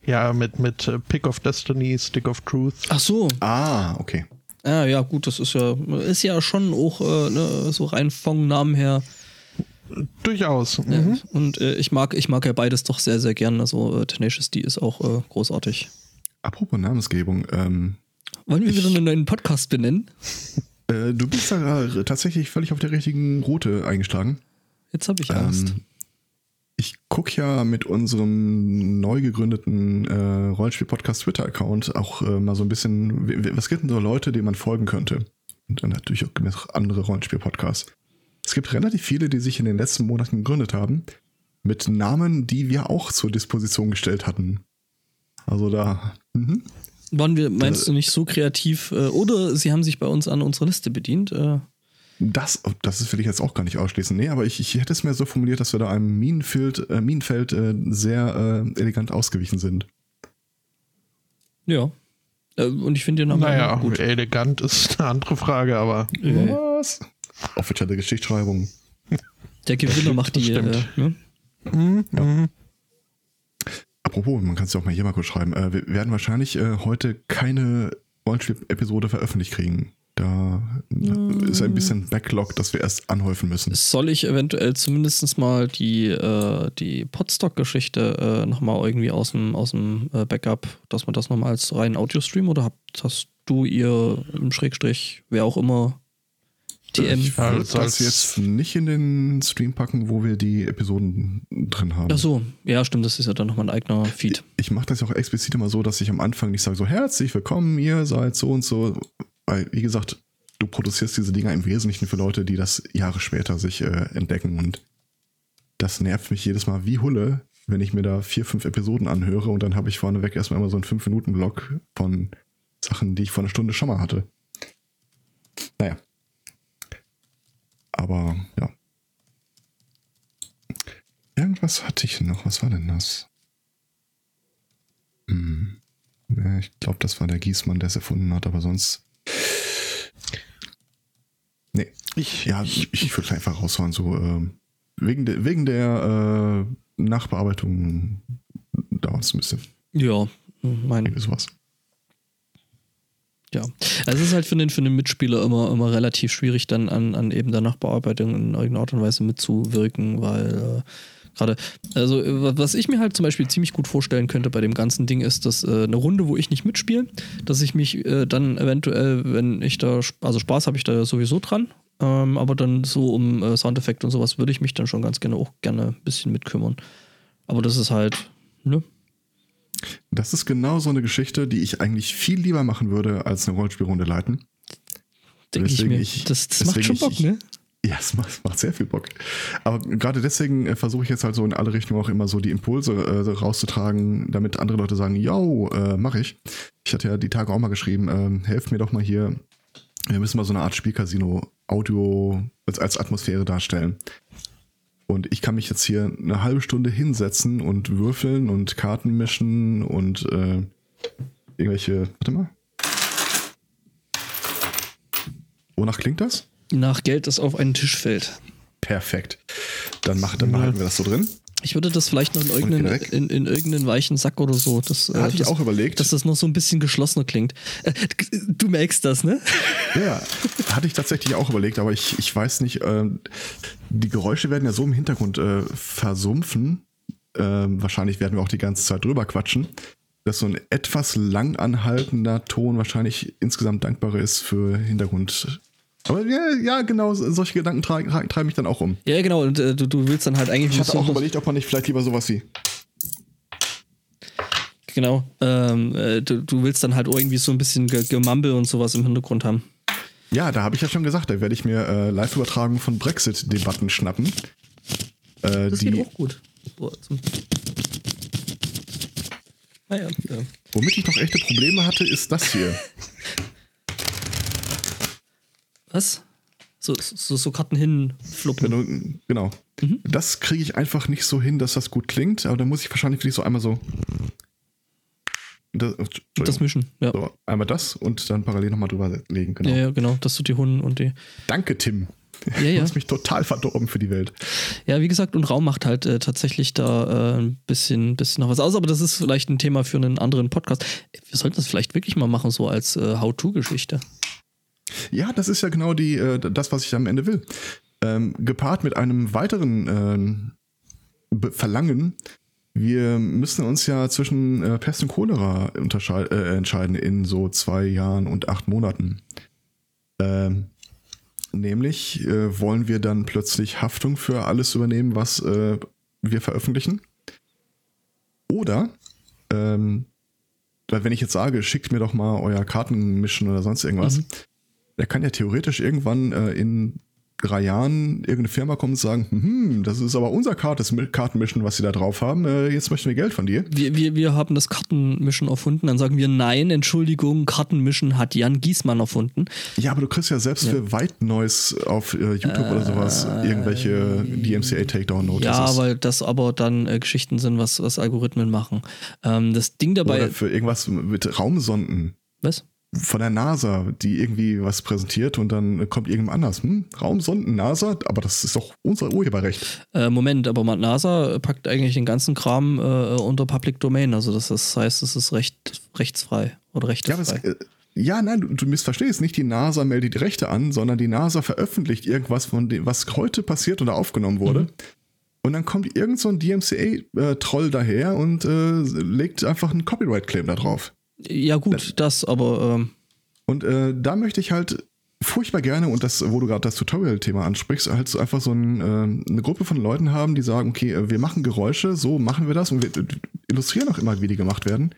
[SPEAKER 3] ja, mit, mit äh, Pick of Destiny, Stick of Truth.
[SPEAKER 1] Ach so.
[SPEAKER 2] Ah, okay.
[SPEAKER 1] Ah, ja, gut, das ist ja, ist ja schon auch äh, ne, so rein vom Namen her.
[SPEAKER 3] Durchaus.
[SPEAKER 1] Ja.
[SPEAKER 3] Mhm.
[SPEAKER 1] Und äh, ich mag, ich mag ja beides doch sehr, sehr gern. Also äh, Tenacious D ist auch äh, großartig.
[SPEAKER 2] Apropos Namensgebung, ähm,
[SPEAKER 1] Wollen wir
[SPEAKER 2] Ich-
[SPEAKER 1] wieder einen neuen Podcast benennen?
[SPEAKER 2] äh, du bist da äh, tatsächlich völlig auf der richtigen Route eingeschlagen.
[SPEAKER 1] Jetzt habe ich Angst.
[SPEAKER 2] Ähm, ich gucke ja mit unserem neu gegründeten äh, Rollenspiel-Podcast Twitter-Account auch äh, mal so ein bisschen, was gibt denn so Leute, denen man folgen könnte? Und dann natürlich auch andere Rollenspiel-Podcasts. Es gibt relativ viele, die sich in den letzten Monaten gegründet haben, mit Namen, die wir auch zur Disposition gestellt hatten. Also da, mhm.
[SPEAKER 1] Waren wir, meinst du, nicht so kreativ? Äh, oder sie haben sich bei uns an unserer Liste bedient? Äh,
[SPEAKER 2] Das, das will ich jetzt auch gar nicht ausschließen. Nee, aber ich, ich hätte es mir so formuliert, dass wir da einem Minenfeld, äh, Minenfeld äh, sehr äh, elegant ausgewichen sind.
[SPEAKER 1] ja. Äh, und ich finde den Namen
[SPEAKER 3] Naja,
[SPEAKER 1] gut.
[SPEAKER 3] elegant ist eine andere Frage, aber
[SPEAKER 2] Was? Offizielle Geschichtsschreibung.
[SPEAKER 1] der Gewinner macht die.
[SPEAKER 3] stimmt.
[SPEAKER 1] Äh, ne?
[SPEAKER 3] mhm, mhm.
[SPEAKER 2] Apropos, man kann es ja auch mal hier mal kurz schreiben. Äh, wir werden wahrscheinlich äh, heute keine Rollenspiel-Episode veröffentlicht kriegen. Da ist ein bisschen Backlog, das wir erst anhäufen müssen.
[SPEAKER 1] Soll ich eventuell zumindest mal die, äh, die Podstock-Geschichte äh, nochmal irgendwie aus dem, aus dem äh, Backup, dass man das nochmal als reinen Audio-Stream oder habt, hast du ihr im Schrägstrich, wer auch immer, TM?
[SPEAKER 2] Ich würde das jetzt nicht in den Stream packen, wo wir die Episoden drin haben.
[SPEAKER 1] Ach so, ja, stimmt, das ist ja dann nochmal ein eigener Feed.
[SPEAKER 2] Ich mache das ja auch explizit immer so, dass ich am Anfang nicht sage so herzlich willkommen, ihr seid so und so. Weil, wie gesagt, du produzierst diese Dinger im Wesentlichen für Leute, die das Jahre später sich äh, entdecken. Und das nervt mich jedes Mal wie Hulle, wenn ich mir da vier, fünf Episoden anhöre und dann habe ich vorneweg erstmal immer so einen fünf minuten block von Sachen, die ich vor einer Stunde schon mal hatte. Naja. Aber ja. Irgendwas hatte ich noch. Was war denn das? Hm. Ja, ich glaube, das war der Gießmann, der es erfunden hat, aber sonst. Nee.
[SPEAKER 3] Ich,
[SPEAKER 2] Ja, ich, ich würde einfach raushauen, so ähm, wegen, der, wegen der äh, Nachbearbeitung dauert es ein bisschen.
[SPEAKER 1] Ja, mein,
[SPEAKER 2] Irgendwie sowas.
[SPEAKER 1] ja. Also es ist halt für den, für den Mitspieler immer, immer relativ schwierig, dann an, an eben der Nachbearbeitung in irgendeiner Art und Weise mitzuwirken, weil äh, gerade, also äh, was ich mir halt zum Beispiel ziemlich gut vorstellen könnte bei dem ganzen Ding ist, dass äh, eine Runde, wo ich nicht mitspiele, dass ich mich äh, dann eventuell, wenn ich da, also Spaß habe ich da sowieso dran, ähm, aber dann so um äh, Soundeffekte und sowas würde ich mich dann schon ganz gerne auch gerne ein bisschen mitkümmern. Aber das ist halt, ne?
[SPEAKER 2] Das ist genau so eine Geschichte, die ich eigentlich viel lieber machen würde, als eine Rollenspielrunde leiten.
[SPEAKER 1] Denke ich mir.
[SPEAKER 2] ich-
[SPEAKER 1] das das macht schon Bock,
[SPEAKER 2] ich-
[SPEAKER 1] ne?
[SPEAKER 2] Ja, es macht, macht sehr viel Bock. Aber gerade deswegen äh, versuche ich jetzt halt so in alle Richtungen auch immer so die Impulse äh, rauszutragen, damit andere Leute sagen, yo, äh, mache ich. Ich hatte ja die Tage auch mal geschrieben, ähm, helft mir doch mal hier. Wir müssen mal so eine Art Spielcasino Audio als, als Atmosphäre darstellen. Und ich kann mich jetzt hier eine halbe Stunde hinsetzen und würfeln und Karten mischen und äh, irgendwelche. Warte mal. Wonach klingt das?
[SPEAKER 1] Nach Geld, das auf einen Tisch fällt.
[SPEAKER 2] Perfekt. Dann, mach, dann behalten wir das so drin.
[SPEAKER 1] Ich würde das vielleicht noch in irgendeinen, in, in irgendeinen weichen Sack oder so. Das, äh,
[SPEAKER 2] Hatte ich
[SPEAKER 1] das,
[SPEAKER 2] auch überlegt.
[SPEAKER 1] Dass das noch so ein bisschen geschlossener klingt. Äh, du merkst das, ne?
[SPEAKER 2] Ja, hatte ich tatsächlich auch überlegt, aber ich, ich weiß nicht, ähm, die Geräusche werden ja so im Hintergrund äh, versumpfen. Ähm, wahrscheinlich werden wir auch die ganze Zeit drüber quatschen, dass so ein etwas lang anhaltender Ton wahrscheinlich insgesamt dankbarer ist für Hintergrund. Aber ja, ja genau, solche Gedanken treiben tra mich dann auch um.
[SPEAKER 1] Ja, genau. Und äh, du, du willst dann halt eigentlich.
[SPEAKER 2] Ich hatte auch überlegt, ob man nicht vielleicht lieber sowas wie.
[SPEAKER 1] Genau. Ähm, äh, du, du willst dann halt irgendwie so ein bisschen Ge Gemumble und sowas im Hintergrund haben.
[SPEAKER 2] Ja, da habe ich ja schon gesagt, da werde ich mir äh, Live-Übertragungen von Brexit-Debatten schnappen. Äh,
[SPEAKER 1] Das
[SPEAKER 2] die,
[SPEAKER 1] geht auch gut. Boah, naja, ja.
[SPEAKER 2] Womit ich noch echte Probleme hatte, ist das hier.
[SPEAKER 1] Was? So, so, so Karten hinfluppen.
[SPEAKER 2] Genau. Das kriege ich einfach nicht so hin, dass das gut klingt, aber da muss ich wahrscheinlich wirklich so einmal so. Das.
[SPEAKER 1] Das mischen. Ja.
[SPEAKER 2] so, einmal das und dann parallel nochmal drüber legen. Genau.
[SPEAKER 1] Ja, ja, genau. Dass du die Hunden und die.
[SPEAKER 2] Danke, Tim.
[SPEAKER 1] Ja, ja.
[SPEAKER 2] Du hast mich total verdorben für die Welt.
[SPEAKER 1] Ja, wie gesagt, und Raum macht halt äh, tatsächlich da äh, ein bisschen, bisschen noch was aus, aber das ist vielleicht ein Thema für einen anderen Podcast. Wir sollten das vielleicht wirklich mal machen, so als äh, How-To-Geschichte.
[SPEAKER 2] Ja, das ist ja genau die, äh, das, was ich am Ende will. Ähm, gepaart mit einem weiteren Be- Verlangen. Wir müssen uns ja zwischen äh, Pest und Cholera äh, entscheiden in so zwei Jahren und acht Monaten. Ähm, nämlich äh, wollen wir dann plötzlich Haftung für alles übernehmen, was äh, wir veröffentlichen. Oder, ähm, wenn ich jetzt sage, schickt mir doch mal euer Kartenmischen oder sonst irgendwas, der kann ja theoretisch irgendwann äh, in drei Jahren irgendeine Firma kommen und sagen, hm, das ist aber unser Kartes Kartenmischen, was sie da drauf haben, äh, jetzt möchten wir Geld von dir.
[SPEAKER 1] Wir, wir, wir haben das Kartenmischen erfunden, dann sagen wir nein, Entschuldigung, Kartenmischen hat Jan Giesmann erfunden.
[SPEAKER 2] Ja, aber du kriegst ja selbst für White Noise auf äh, YouTube oder sowas irgendwelche DMCA Takedown Notices.
[SPEAKER 1] Ja, weil das aber dann äh, Geschichten sind, was, was Algorithmen machen. Ähm, das Ding dabei.
[SPEAKER 2] oder für irgendwas mit Raumsonden
[SPEAKER 1] was?
[SPEAKER 2] Von der NASA, die irgendwie was präsentiert und dann kommt irgendjemand anders. Hm, Raumsonden, NASA, aber das ist doch unser Urheberrecht.
[SPEAKER 1] Äh, Moment, aber NASA packt eigentlich den ganzen Kram äh, unter Public Domain. Also das, das heißt, es ist recht, rechtsfrei oder
[SPEAKER 2] Ja,
[SPEAKER 1] rechtefrei.
[SPEAKER 2] äh, ja, nein, du, du missverstehst. Nicht die NASA meldet die Rechte an, sondern die NASA veröffentlicht irgendwas von dem, was heute passiert oder aufgenommen wurde.
[SPEAKER 1] Mhm.
[SPEAKER 2] Und dann kommt irgend so ein DMCA-Troll daher und äh, legt einfach einen Copyright-Claim da drauf.
[SPEAKER 1] Ja, gut, das, aber ähm,
[SPEAKER 2] Und äh, da möchte ich halt furchtbar gerne, und das, wo du gerade das Tutorial-Thema ansprichst, halt so einfach so ein, äh, eine Gruppe von Leuten haben, die sagen, okay, äh, wir machen Geräusche, so machen wir das und wir äh, illustrieren auch immer, wie die gemacht werden.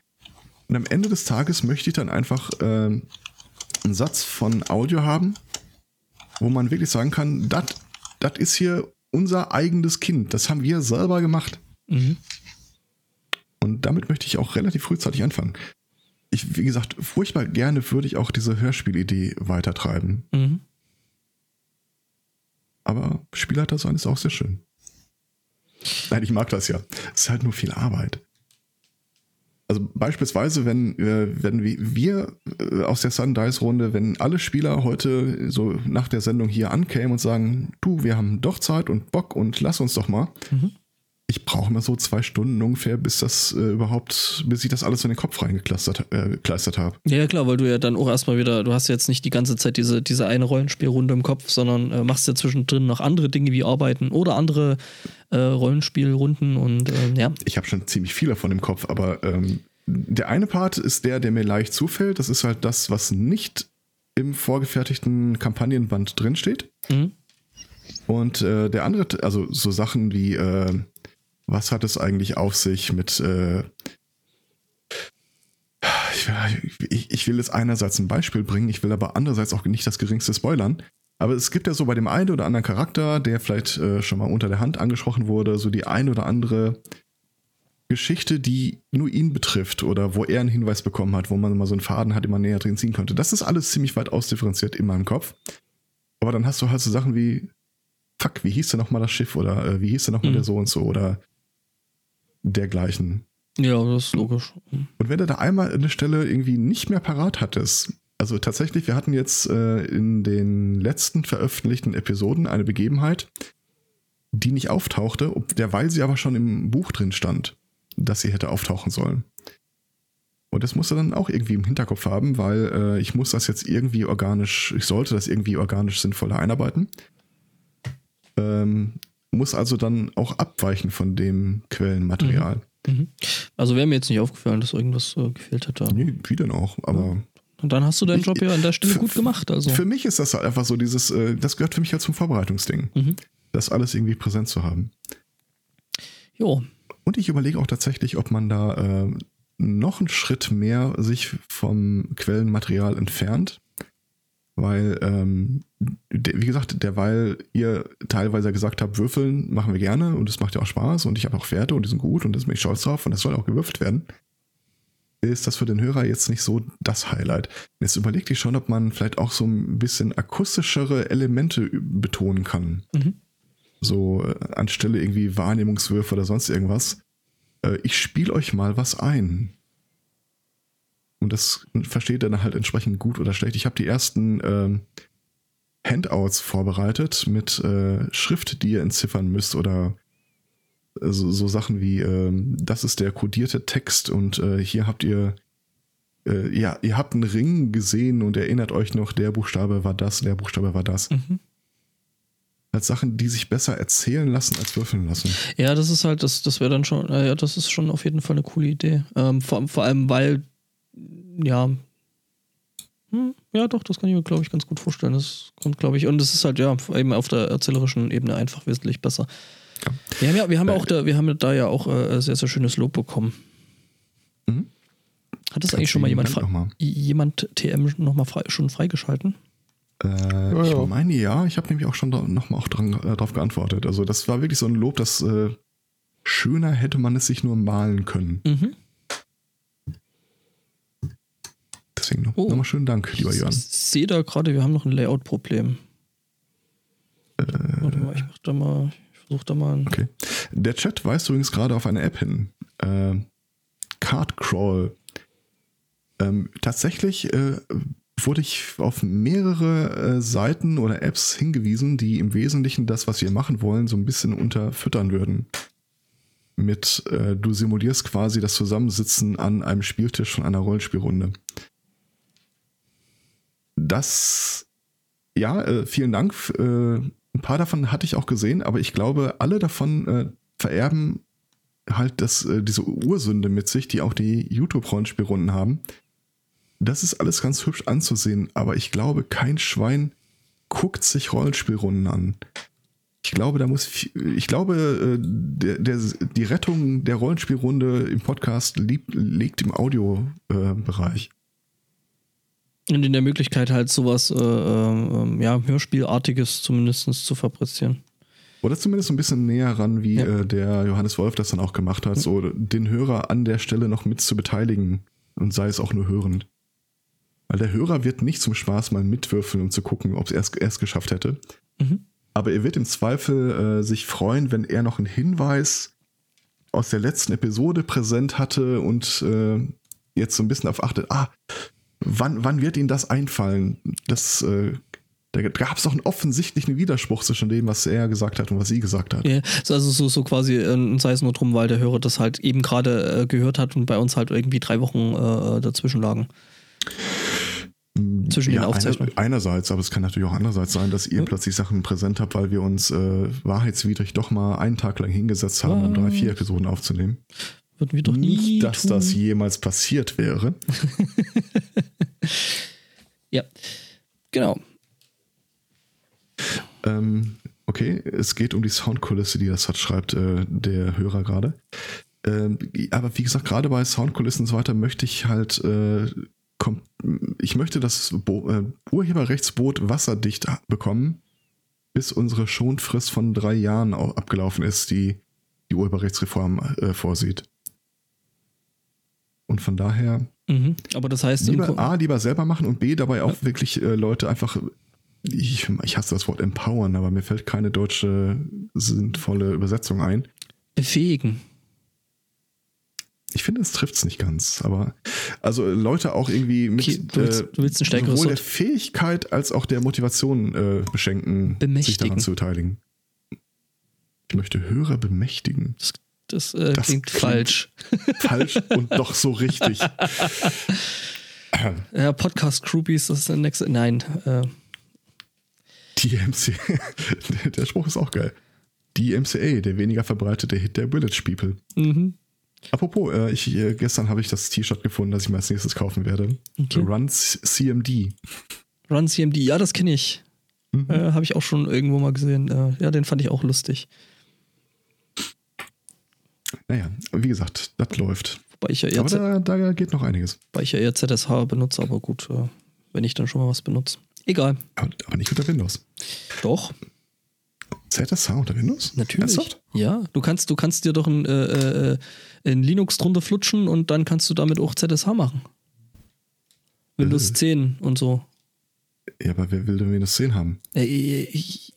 [SPEAKER 2] Und am Ende des Tages möchte ich dann einfach äh, einen Satz von Audio haben, wo man wirklich sagen kann, das ist hier unser eigenes Kind, das haben wir selber gemacht.
[SPEAKER 1] mhm.
[SPEAKER 2] Und damit möchte ich auch relativ frühzeitig anfangen. Ich, wie gesagt, furchtbar gerne würde ich auch diese Hörspielidee weitertreiben.
[SPEAKER 1] Mhm.
[SPEAKER 2] Aber Spielleiter sein ist auch sehr schön. Nein, ich mag das ja. Es ist halt nur viel Arbeit. Also beispielsweise, wenn, äh, wenn wir, äh, aus der Sundice-Runde, wenn alle Spieler heute so nach der Sendung hier ankämen und sagen, du, wir haben doch Zeit und Bock und lass uns doch mal,
[SPEAKER 1] Mhm.
[SPEAKER 2] Ich brauche immer so zwei Stunden ungefähr, bis das äh, überhaupt, bis ich das alles in den Kopf reingekleistert äh, habe.
[SPEAKER 1] Ja, klar, weil du ja dann auch erstmal wieder, du hast jetzt nicht die ganze Zeit diese, diese eine Rollenspielrunde im Kopf, sondern äh, machst ja zwischendrin noch andere Dinge wie Arbeiten oder andere äh, Rollenspielrunden und ähm, ja.
[SPEAKER 2] Ich habe schon ziemlich viel davon im Kopf, aber ähm, der eine Part ist der, der mir leicht zufällt. Das ist halt das, was nicht im vorgefertigten Kampagnenband drinsteht. Mhm. Und äh, der andere, also so Sachen wie äh, was hat es eigentlich auf sich mit äh, ich, ich will jetzt einerseits ein Beispiel bringen, ich will aber andererseits auch nicht das geringste spoilern. Aber es gibt ja so bei dem einen oder anderen Charakter, der vielleicht äh, schon mal unter der Hand angesprochen wurde, so die ein oder andere Geschichte, die nur ihn betrifft oder wo er einen Hinweis bekommen hat, wo man mal so einen Faden hat, den man näher drin ziehen könnte. Das ist alles ziemlich weit ausdifferenziert in meinem Kopf. Aber dann hast du halt so Sachen wie, fuck, wie hieß denn nochmal das Schiff oder äh, wie hieß denn nochmal mhm. der so und so oder dergleichen.
[SPEAKER 1] Ja, das ist logisch.
[SPEAKER 2] Und wenn du da einmal eine Stelle irgendwie nicht mehr parat hattest, also tatsächlich, wir hatten jetzt äh, in den letzten veröffentlichten Episoden eine Begebenheit, die nicht auftauchte, derweil sie aber schon im Buch drin stand, dass sie hätte auftauchen sollen. Und das musste dann auch irgendwie im Hinterkopf haben, weil äh, ich muss das jetzt irgendwie organisch, ich sollte das irgendwie organisch sinnvoller einarbeiten. Ähm, muss also dann auch abweichen von dem Quellenmaterial.
[SPEAKER 1] Mhm. mhm. Also wäre mir jetzt nicht aufgefallen, dass irgendwas äh, gefehlt hätte.
[SPEAKER 2] Nee, wie denn auch, aber.
[SPEAKER 1] Und dann hast du deinen ich, Job ja an der Stelle gut gemacht. Also.
[SPEAKER 2] Für mich ist das halt einfach so dieses, äh, das gehört für mich halt zum Vorbereitungsding. Mhm. Das alles irgendwie präsent zu haben.
[SPEAKER 1] Jo.
[SPEAKER 2] Und ich überlege auch tatsächlich, ob man da äh, noch einen Schritt mehr sich vom Quellenmaterial entfernt weil, ähm, wie gesagt, derweil ihr teilweise gesagt habt, würfeln machen wir gerne und es macht ja auch Spaß und ich habe auch Pferde und die sind gut und das bin ich stolz drauf und das soll auch gewürfelt werden, ist das für den Hörer jetzt nicht so das Highlight. Jetzt überlegt ich schon, ob man vielleicht auch so ein bisschen akustischere Elemente betonen kann. Mhm. So äh, anstelle irgendwie Wahrnehmungswürfe oder sonst irgendwas. Äh, ich spiele euch mal was ein. Und das versteht dann halt entsprechend gut oder schlecht. Ich habe die ersten äh, Handouts vorbereitet mit äh, Schrift, die ihr entziffern müsst oder äh, so, so, Sachen wie, äh, das ist der kodierte Text und äh, hier habt ihr, äh, ja, ihr habt einen Ring gesehen und erinnert euch noch, der Buchstabe war das, der Buchstabe war das. Mhm als Sachen, die sich besser erzählen lassen als würfeln lassen.
[SPEAKER 1] Ja, das ist halt, das, das wäre dann schon, ja, das ist schon auf jeden Fall eine coole Idee. Ähm, vor, vor allem, weil ja. Hm, ja, doch, das kann ich mir, glaube ich, ganz gut vorstellen. Das kommt, glaube ich, und es ist halt ja eben auf der erzählerischen Ebene einfach wesentlich besser. Ja. Wir haben ja, wir haben äh, auch da, wir haben da ja auch äh, sehr, sehr schönes Lob bekommen. Mhm. Hat das eigentlich schon mal jemand, noch mal. jemand TM nochmal frei, schon freigeschalten?
[SPEAKER 2] Äh, ja, ich ja. meine ja, ich habe nämlich auch schon da, nochmal auch dran, äh, drauf geantwortet. Also das war wirklich so ein Lob, das äh, schöner hätte man es sich nur malen können. Mhm. Noch, oh, nochmal schönen Dank, lieber Jörn. Ich
[SPEAKER 1] sehe da gerade, wir haben noch ein Layout-Problem. Äh, Warte mal, ich mach da mal, ich versuche da mal.
[SPEAKER 2] Okay. Der Chat weist übrigens gerade auf eine App hin. Äh, Card Crawl. Ähm, tatsächlich äh, wurde ich auf mehrere äh, Seiten oder Apps hingewiesen, die im Wesentlichen das, was wir machen wollen, so ein bisschen unterfüttern würden. Mit, äh, du simulierst quasi das Zusammensitzen an einem Spieltisch von einer Rollenspielrunde das, ja, äh, vielen Dank. Äh, ein paar davon hatte ich auch gesehen, aber ich glaube, alle davon äh, vererben halt das, äh, diese Ursünde mit sich, die auch die YouTube-Rollenspielrunden haben. Das ist alles ganz hübsch anzusehen, aber ich glaube, kein Schwein guckt sich Rollenspielrunden an. Ich glaube, da muss, ich glaube, äh, der, der, die Rettung der Rollenspielrunde im Podcast liegt, liegt im Audiobereich.
[SPEAKER 1] Und in der Möglichkeit halt sowas, äh, äh, ja, Hörspielartiges zumindest zu fabrizieren.
[SPEAKER 2] Oder zumindest ein bisschen näher ran, wie ja. äh, der Johannes Wolf das dann auch gemacht hat, so den Hörer an der Stelle noch mit zu beteiligen und sei es auch nur hörend. Weil der Hörer wird nicht zum Spaß mal mitwürfeln, um zu gucken, ob es erst geschafft hätte. Mhm. Aber er wird im Zweifel äh, sich freuen, wenn er noch einen Hinweis aus der letzten Episode präsent hatte und äh, jetzt so ein bisschen auf achtet, ah, wann, wann wird Ihnen das einfallen? Das äh, Da gab es auch einen offensichtlichen Widerspruch zwischen dem, was er gesagt hat und was sie gesagt hat.
[SPEAKER 1] Ja, also so, so quasi, äh, sei es nur drum, weil der Hörer das halt eben gerade äh, gehört hat und bei uns halt irgendwie drei Wochen äh, dazwischen lagen. Zwischen
[SPEAKER 2] ja,
[SPEAKER 1] den Aufzeichnungen.
[SPEAKER 2] Einer, einerseits, aber es kann natürlich auch andererseits sein, dass ihr
[SPEAKER 1] Ja.
[SPEAKER 2] plötzlich Sachen präsent habt, weil wir uns äh, wahrheitswidrig doch mal einen Tag lang hingesetzt haben, um drei, vier Episoden aufzunehmen.
[SPEAKER 1] Würden wir doch nie
[SPEAKER 2] Nicht, dass
[SPEAKER 1] tun.
[SPEAKER 2] das jemals passiert wäre.
[SPEAKER 1] Ja, genau.
[SPEAKER 2] Ähm, okay, es geht um die Soundkulisse, die das hat, schreibt äh, der Hörer gerade. Ähm, aber wie gesagt, gerade bei Soundkulissen und so weiter möchte ich halt, äh, ich möchte das Bo äh, Urheberrechtsboot wasserdicht bekommen, bis unsere Schonfrist von drei Jahren au- abgelaufen ist, die die Urheberrechtsreform äh, vorsieht. Und von daher
[SPEAKER 1] Mhm. Aber das heißt,
[SPEAKER 2] lieber A, lieber selber machen und B, dabei auch wirklich äh, Leute einfach, ich, ich hasse das Wort empowern, aber mir fällt keine deutsche sinnvolle Übersetzung ein.
[SPEAKER 1] befähigen.
[SPEAKER 2] Ich finde, es trifft es nicht ganz, aber also Leute auch irgendwie mit
[SPEAKER 1] Okay, du willst-
[SPEAKER 2] äh,
[SPEAKER 1] du willst ein stärkeres
[SPEAKER 2] sowohl der. Fähigkeit als auch der Motivation äh, beschenken, sich
[SPEAKER 1] Bemächtigen.
[SPEAKER 2] daran zu beteiligen. Ich möchte Hörer bemächtigen.
[SPEAKER 1] Das, das, äh,
[SPEAKER 2] Das
[SPEAKER 1] klingt,
[SPEAKER 2] klingt-
[SPEAKER 1] falsch.
[SPEAKER 2] Falsch und doch so richtig.
[SPEAKER 1] Ja, Podcast-Groupies, das ist der nächste. Nein, äh,
[SPEAKER 2] Die MC, der Spruch ist auch geil. Die MCA, der weniger verbreitete Hit der Village People.
[SPEAKER 1] mhm.
[SPEAKER 2] Apropos, äh, ich, äh, gestern habe ich das T-Shirt gefunden, das ich mir als nächstes kaufen werde.
[SPEAKER 1] Okay.
[SPEAKER 2] Run CMD.
[SPEAKER 1] Run CMD, ja, das kenne ich.
[SPEAKER 2] Mhm.
[SPEAKER 1] Äh, Habe ich auch schon irgendwo mal gesehen. Äh, ja, den fand ich auch lustig.
[SPEAKER 2] Naja, wie gesagt, das läuft.
[SPEAKER 1] Wobei ich ja eher,
[SPEAKER 2] Aber da, da geht noch einiges.
[SPEAKER 1] wobei ich ja eher ZSH benutze, aber gut, äh, wenn ich dann schon mal was benutze. Egal.
[SPEAKER 2] Aber, aber nicht unter Windows.
[SPEAKER 1] Doch,
[SPEAKER 2] ZSH unter Windows?
[SPEAKER 1] natürlich.
[SPEAKER 2] Ernsthaft?
[SPEAKER 1] Ja, du kannst, du kannst dir doch ein, äh, äh, ein Linux drunter flutschen und dann kannst du damit auch ZSH machen. Windows
[SPEAKER 2] Äh.
[SPEAKER 1] 10 und so.
[SPEAKER 2] Ja, aber wer will denn Windows 10 haben?
[SPEAKER 1] Äh, ich,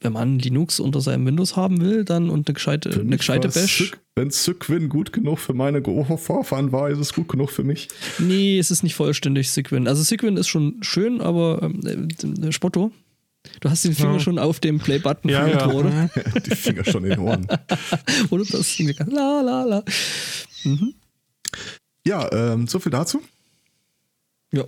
[SPEAKER 1] wenn man Linux unter seinem Windows haben will, dann und eine gescheite,
[SPEAKER 2] Für
[SPEAKER 1] eine gescheite Bash.
[SPEAKER 2] Wenn Cygwin gut genug für meine Vorfahren war, ist es gut genug für mich.
[SPEAKER 1] Nee, es ist nicht vollständig Sigwin. Also Sigwin ist schon schön, aber ähm, äh, Spotto, du hast den Finger
[SPEAKER 3] Ja.
[SPEAKER 1] schon auf dem Play-Button
[SPEAKER 3] Ja, ja.
[SPEAKER 1] oder?
[SPEAKER 2] Die Finger schon in den Ohren.
[SPEAKER 1] Oder das Ding la la la.
[SPEAKER 2] Ja, ähm, so viel dazu.
[SPEAKER 1] Ja,